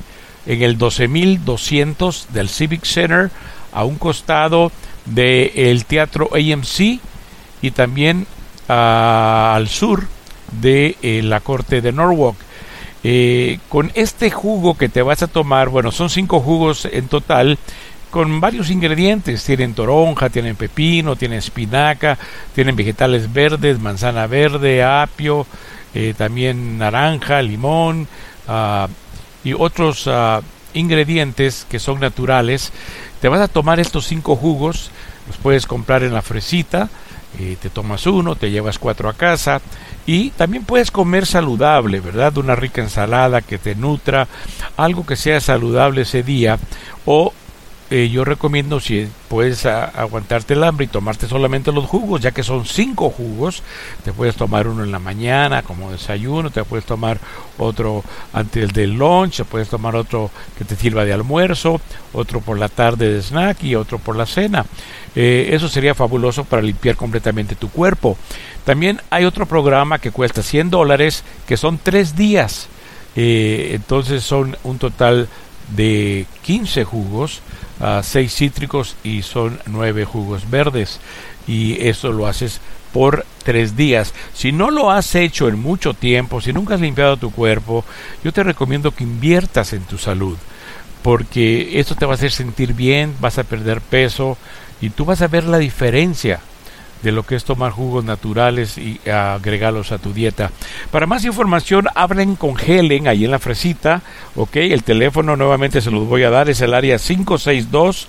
en el 12200 del Civic Center, a un costado del Teatro AMC y también ah, al sur de eh, la Corte de Norwalk. Eh, con este jugo que te vas a tomar, bueno, son cinco jugos en total, con varios ingredientes. Tienen toronja, tienen pepino, tienen espinaca, tienen vegetales verdes, manzana verde, apio, eh, también naranja, limón ah, y otros ah, ingredientes que son naturales. Te vas a tomar estos cinco jugos, los puedes comprar en la fresita, eh, te tomas uno, te llevas cuatro a casa y también puedes comer saludable, ¿verdad? Una rica ensalada que te nutra, algo que sea saludable ese día o eh, yo recomiendo si puedes aguantarte el hambre y tomarte solamente los jugos, ya que son cinco jugos, te puedes tomar uno en la mañana como desayuno, te puedes tomar otro antes del lunch, te puedes tomar otro que te sirva de almuerzo, otro por la tarde de snack y otro por la cena. Eh, eso sería fabuloso para limpiar completamente tu cuerpo. También hay otro programa que cuesta 100 dólares, que son tres días. Eh, entonces son un total de 15 jugos, 6 cítricos y son 9 jugos verdes. Y eso lo haces por tres días. Si no lo has hecho en mucho tiempo, si nunca has limpiado tu cuerpo, yo te recomiendo que inviertas en tu salud. Porque esto te va a hacer sentir bien, vas a perder peso y tú vas a ver la diferencia de lo que es tomar jugos naturales y agregarlos a tu dieta. Para más información, hablen con Helen ahí en la fresita, ok, el teléfono nuevamente se los voy a dar, es el área 562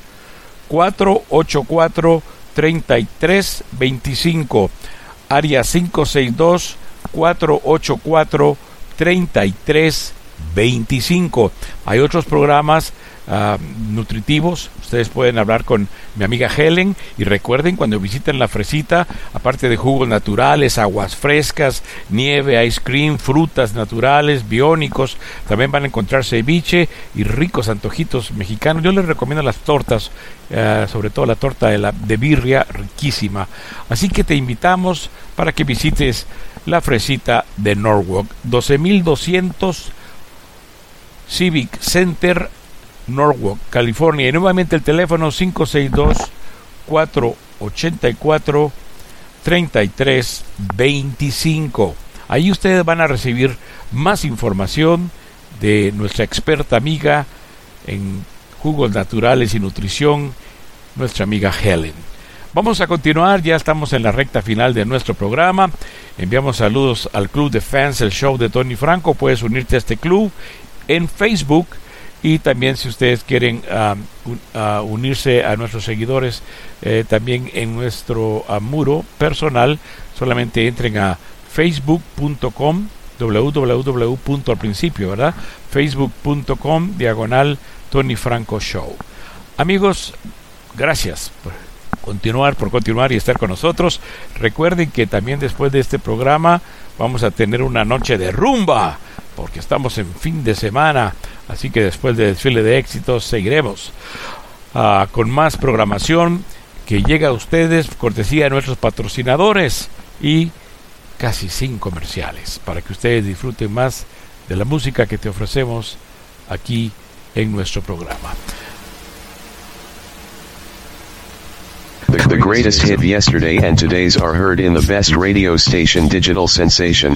484 3325 área 562 484 3325 hay otros programas ah, nutritivos Ustedes pueden hablar con mi amiga Helen y recuerden cuando visiten la fresita, aparte de jugos naturales, aguas frescas, nieve, ice cream, frutas naturales, biónicos, también van a encontrar ceviche y ricos antojitos mexicanos. Yo les recomiendo las tortas, eh, sobre todo la torta de, la, de birria, riquísima. Así que te invitamos para que visites la fresita de Norwalk, 12200 Civic Center, Norwalk, California. Y nuevamente el teléfono 562-484-3325. Ahí ustedes van a recibir más información de nuestra experta amiga en jugos naturales y nutrición, nuestra amiga Helen. Vamos a continuar, ya estamos en la recta final de nuestro programa. Enviamos saludos al Club de Fans, el show de Tony Franco. Puedes unirte a este club en Facebook y también si ustedes quieren un, unirse a nuestros seguidores eh, también en nuestro uh, muro personal solamente entren a facebook.com www. al principio verdad facebook.com diagonal Tony Franco Show. Amigos gracias por continuar por continuar y estar con nosotros. Recuerden que también después de este programa vamos a tener una noche de rumba porque estamos en fin de semana, así que después del desfile de éxitos seguiremos uh, con más programación que llega a ustedes cortesía de nuestros patrocinadores y casi sin comerciales, para que ustedes disfruten más de la música que te ofrecemos aquí en nuestro programa. The, the greatest hit yesterday and today's are heard in the best radio station digital sensation.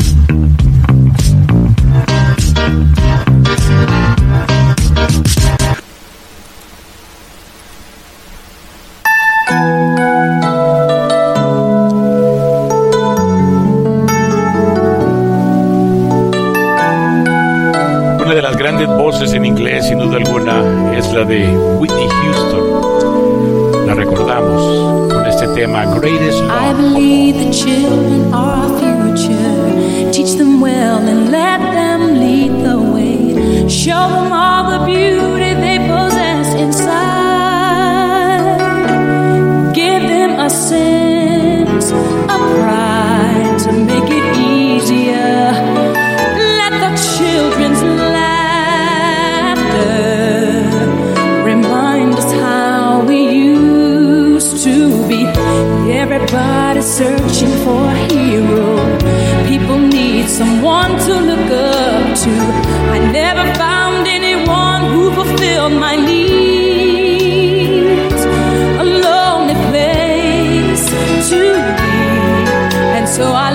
Tema Greatest I believe the children are our future. Teach them well and let them lead the way. Show them all Everybody's searching for a hero. People need someone to look up to. I never found anyone who fulfilled my needs. A lonely place to be. And so I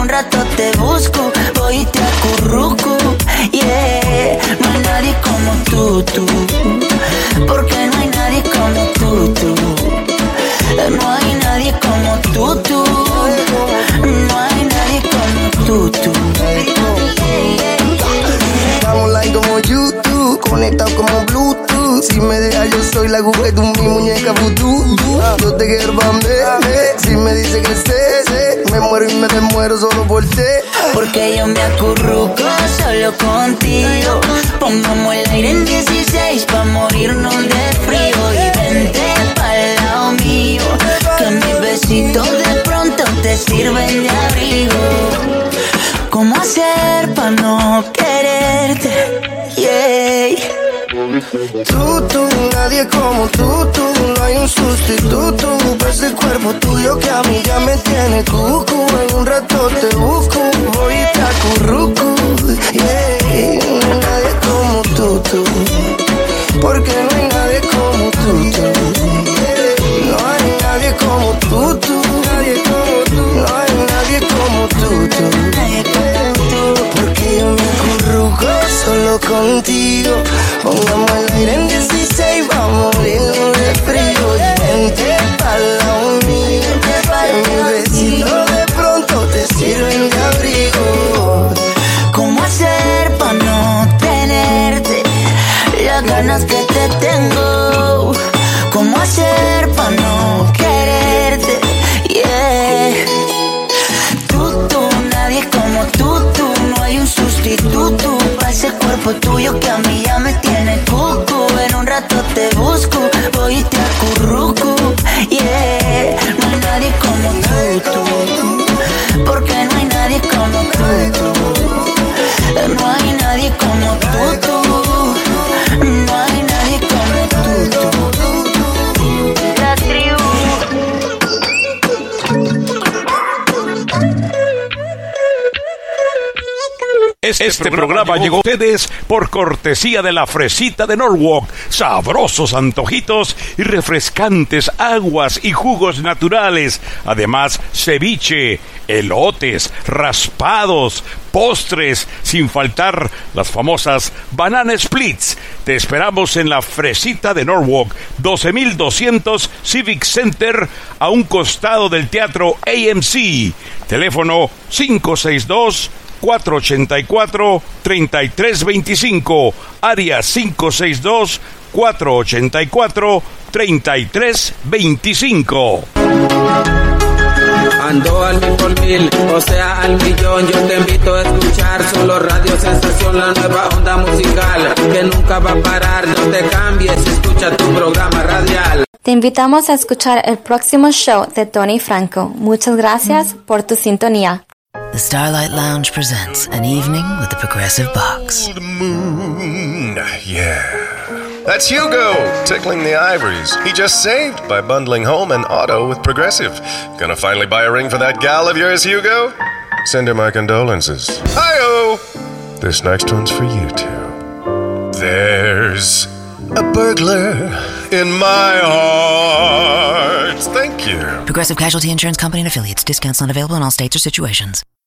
Un rato te busco, voy y te acurruco. Yeah, no hay nadie como tú, tú. Porque no hay nadie como tú, tú. No hay nadie como tú, tú. No hay nadie como tú, tú. Estamos online como YouTube, conectado como Bluetooth. Si me deja, yo soy la de mi muñeca vudú. Yo te quiero bambe, Si me dice que sé, me muero y me desmuero solo por ti. Porque yo me acurruco solo contigo. Pongamos el aire en 16 pa' morirnos de frío. Y vente pa'l lado mío. Que mis besitos de pronto te sirven de abrigo. ¿Cómo hacer pa' no quererte? Yeah. Tú, tú, nadie como tú, tú, no hay un sustituto para ese cuerpo tuyo que a mí ya me tiene cucu. En un rato te busco, voy y te acurruco. Yeah, nadie como tú, tú, porque no hay nadie como tú, tú. No hay nadie como tú, tú, nadie como tú, no hay nadie como tú, tú. Contigo. Pongamos el aire en 16, vamos a morirnos de frío. Y vente pa'l lado mío. Que de pronto te sirven de abrigo. ¿Cómo hacer pa' no tenerte las ganas que te tengo? Tuyo que a mí ya me tiene cucu. En un rato te busco, voy y te acurruco. Yeah, no hay nadie como tú, tú. Porque no hay nadie como tú. No hay nadie como tú. Este, programa llegó a ustedes por cortesía de la fresita de Norwalk. Sabrosos antojitos y refrescantes aguas y jugos naturales. Además, ceviche, elotes, raspados, postres, sin faltar las famosas banana splits. Te esperamos en la fresita de Norwalk, 12200 Civic Center, a un costado del teatro AMC. Teléfono 562 484-3325, área 562-484-3325. Ando al mil por mil, o sea al millón. Yo te invito a escuchar solo Radio Sensación, la nueva onda musical que nunca va a parar. No te cambies, escucha tu programa radial. Te invitamos a escuchar el próximo show de Tony Franco. Muchas gracias por tu sintonía. The Starlight Lounge presents an evening with the Progressive Box. Moon, yeah. That's Hugo, tickling the ivories. He just saved by bundling home and auto with Progressive. Gonna finally buy a ring for that gal of yours, Hugo? Send her my condolences. Hi-oh! This next one's for you two. There's a burglar in my heart. Thank you. Progressive Casualty Insurance Company and affiliates. Discounts not available in all states or situations.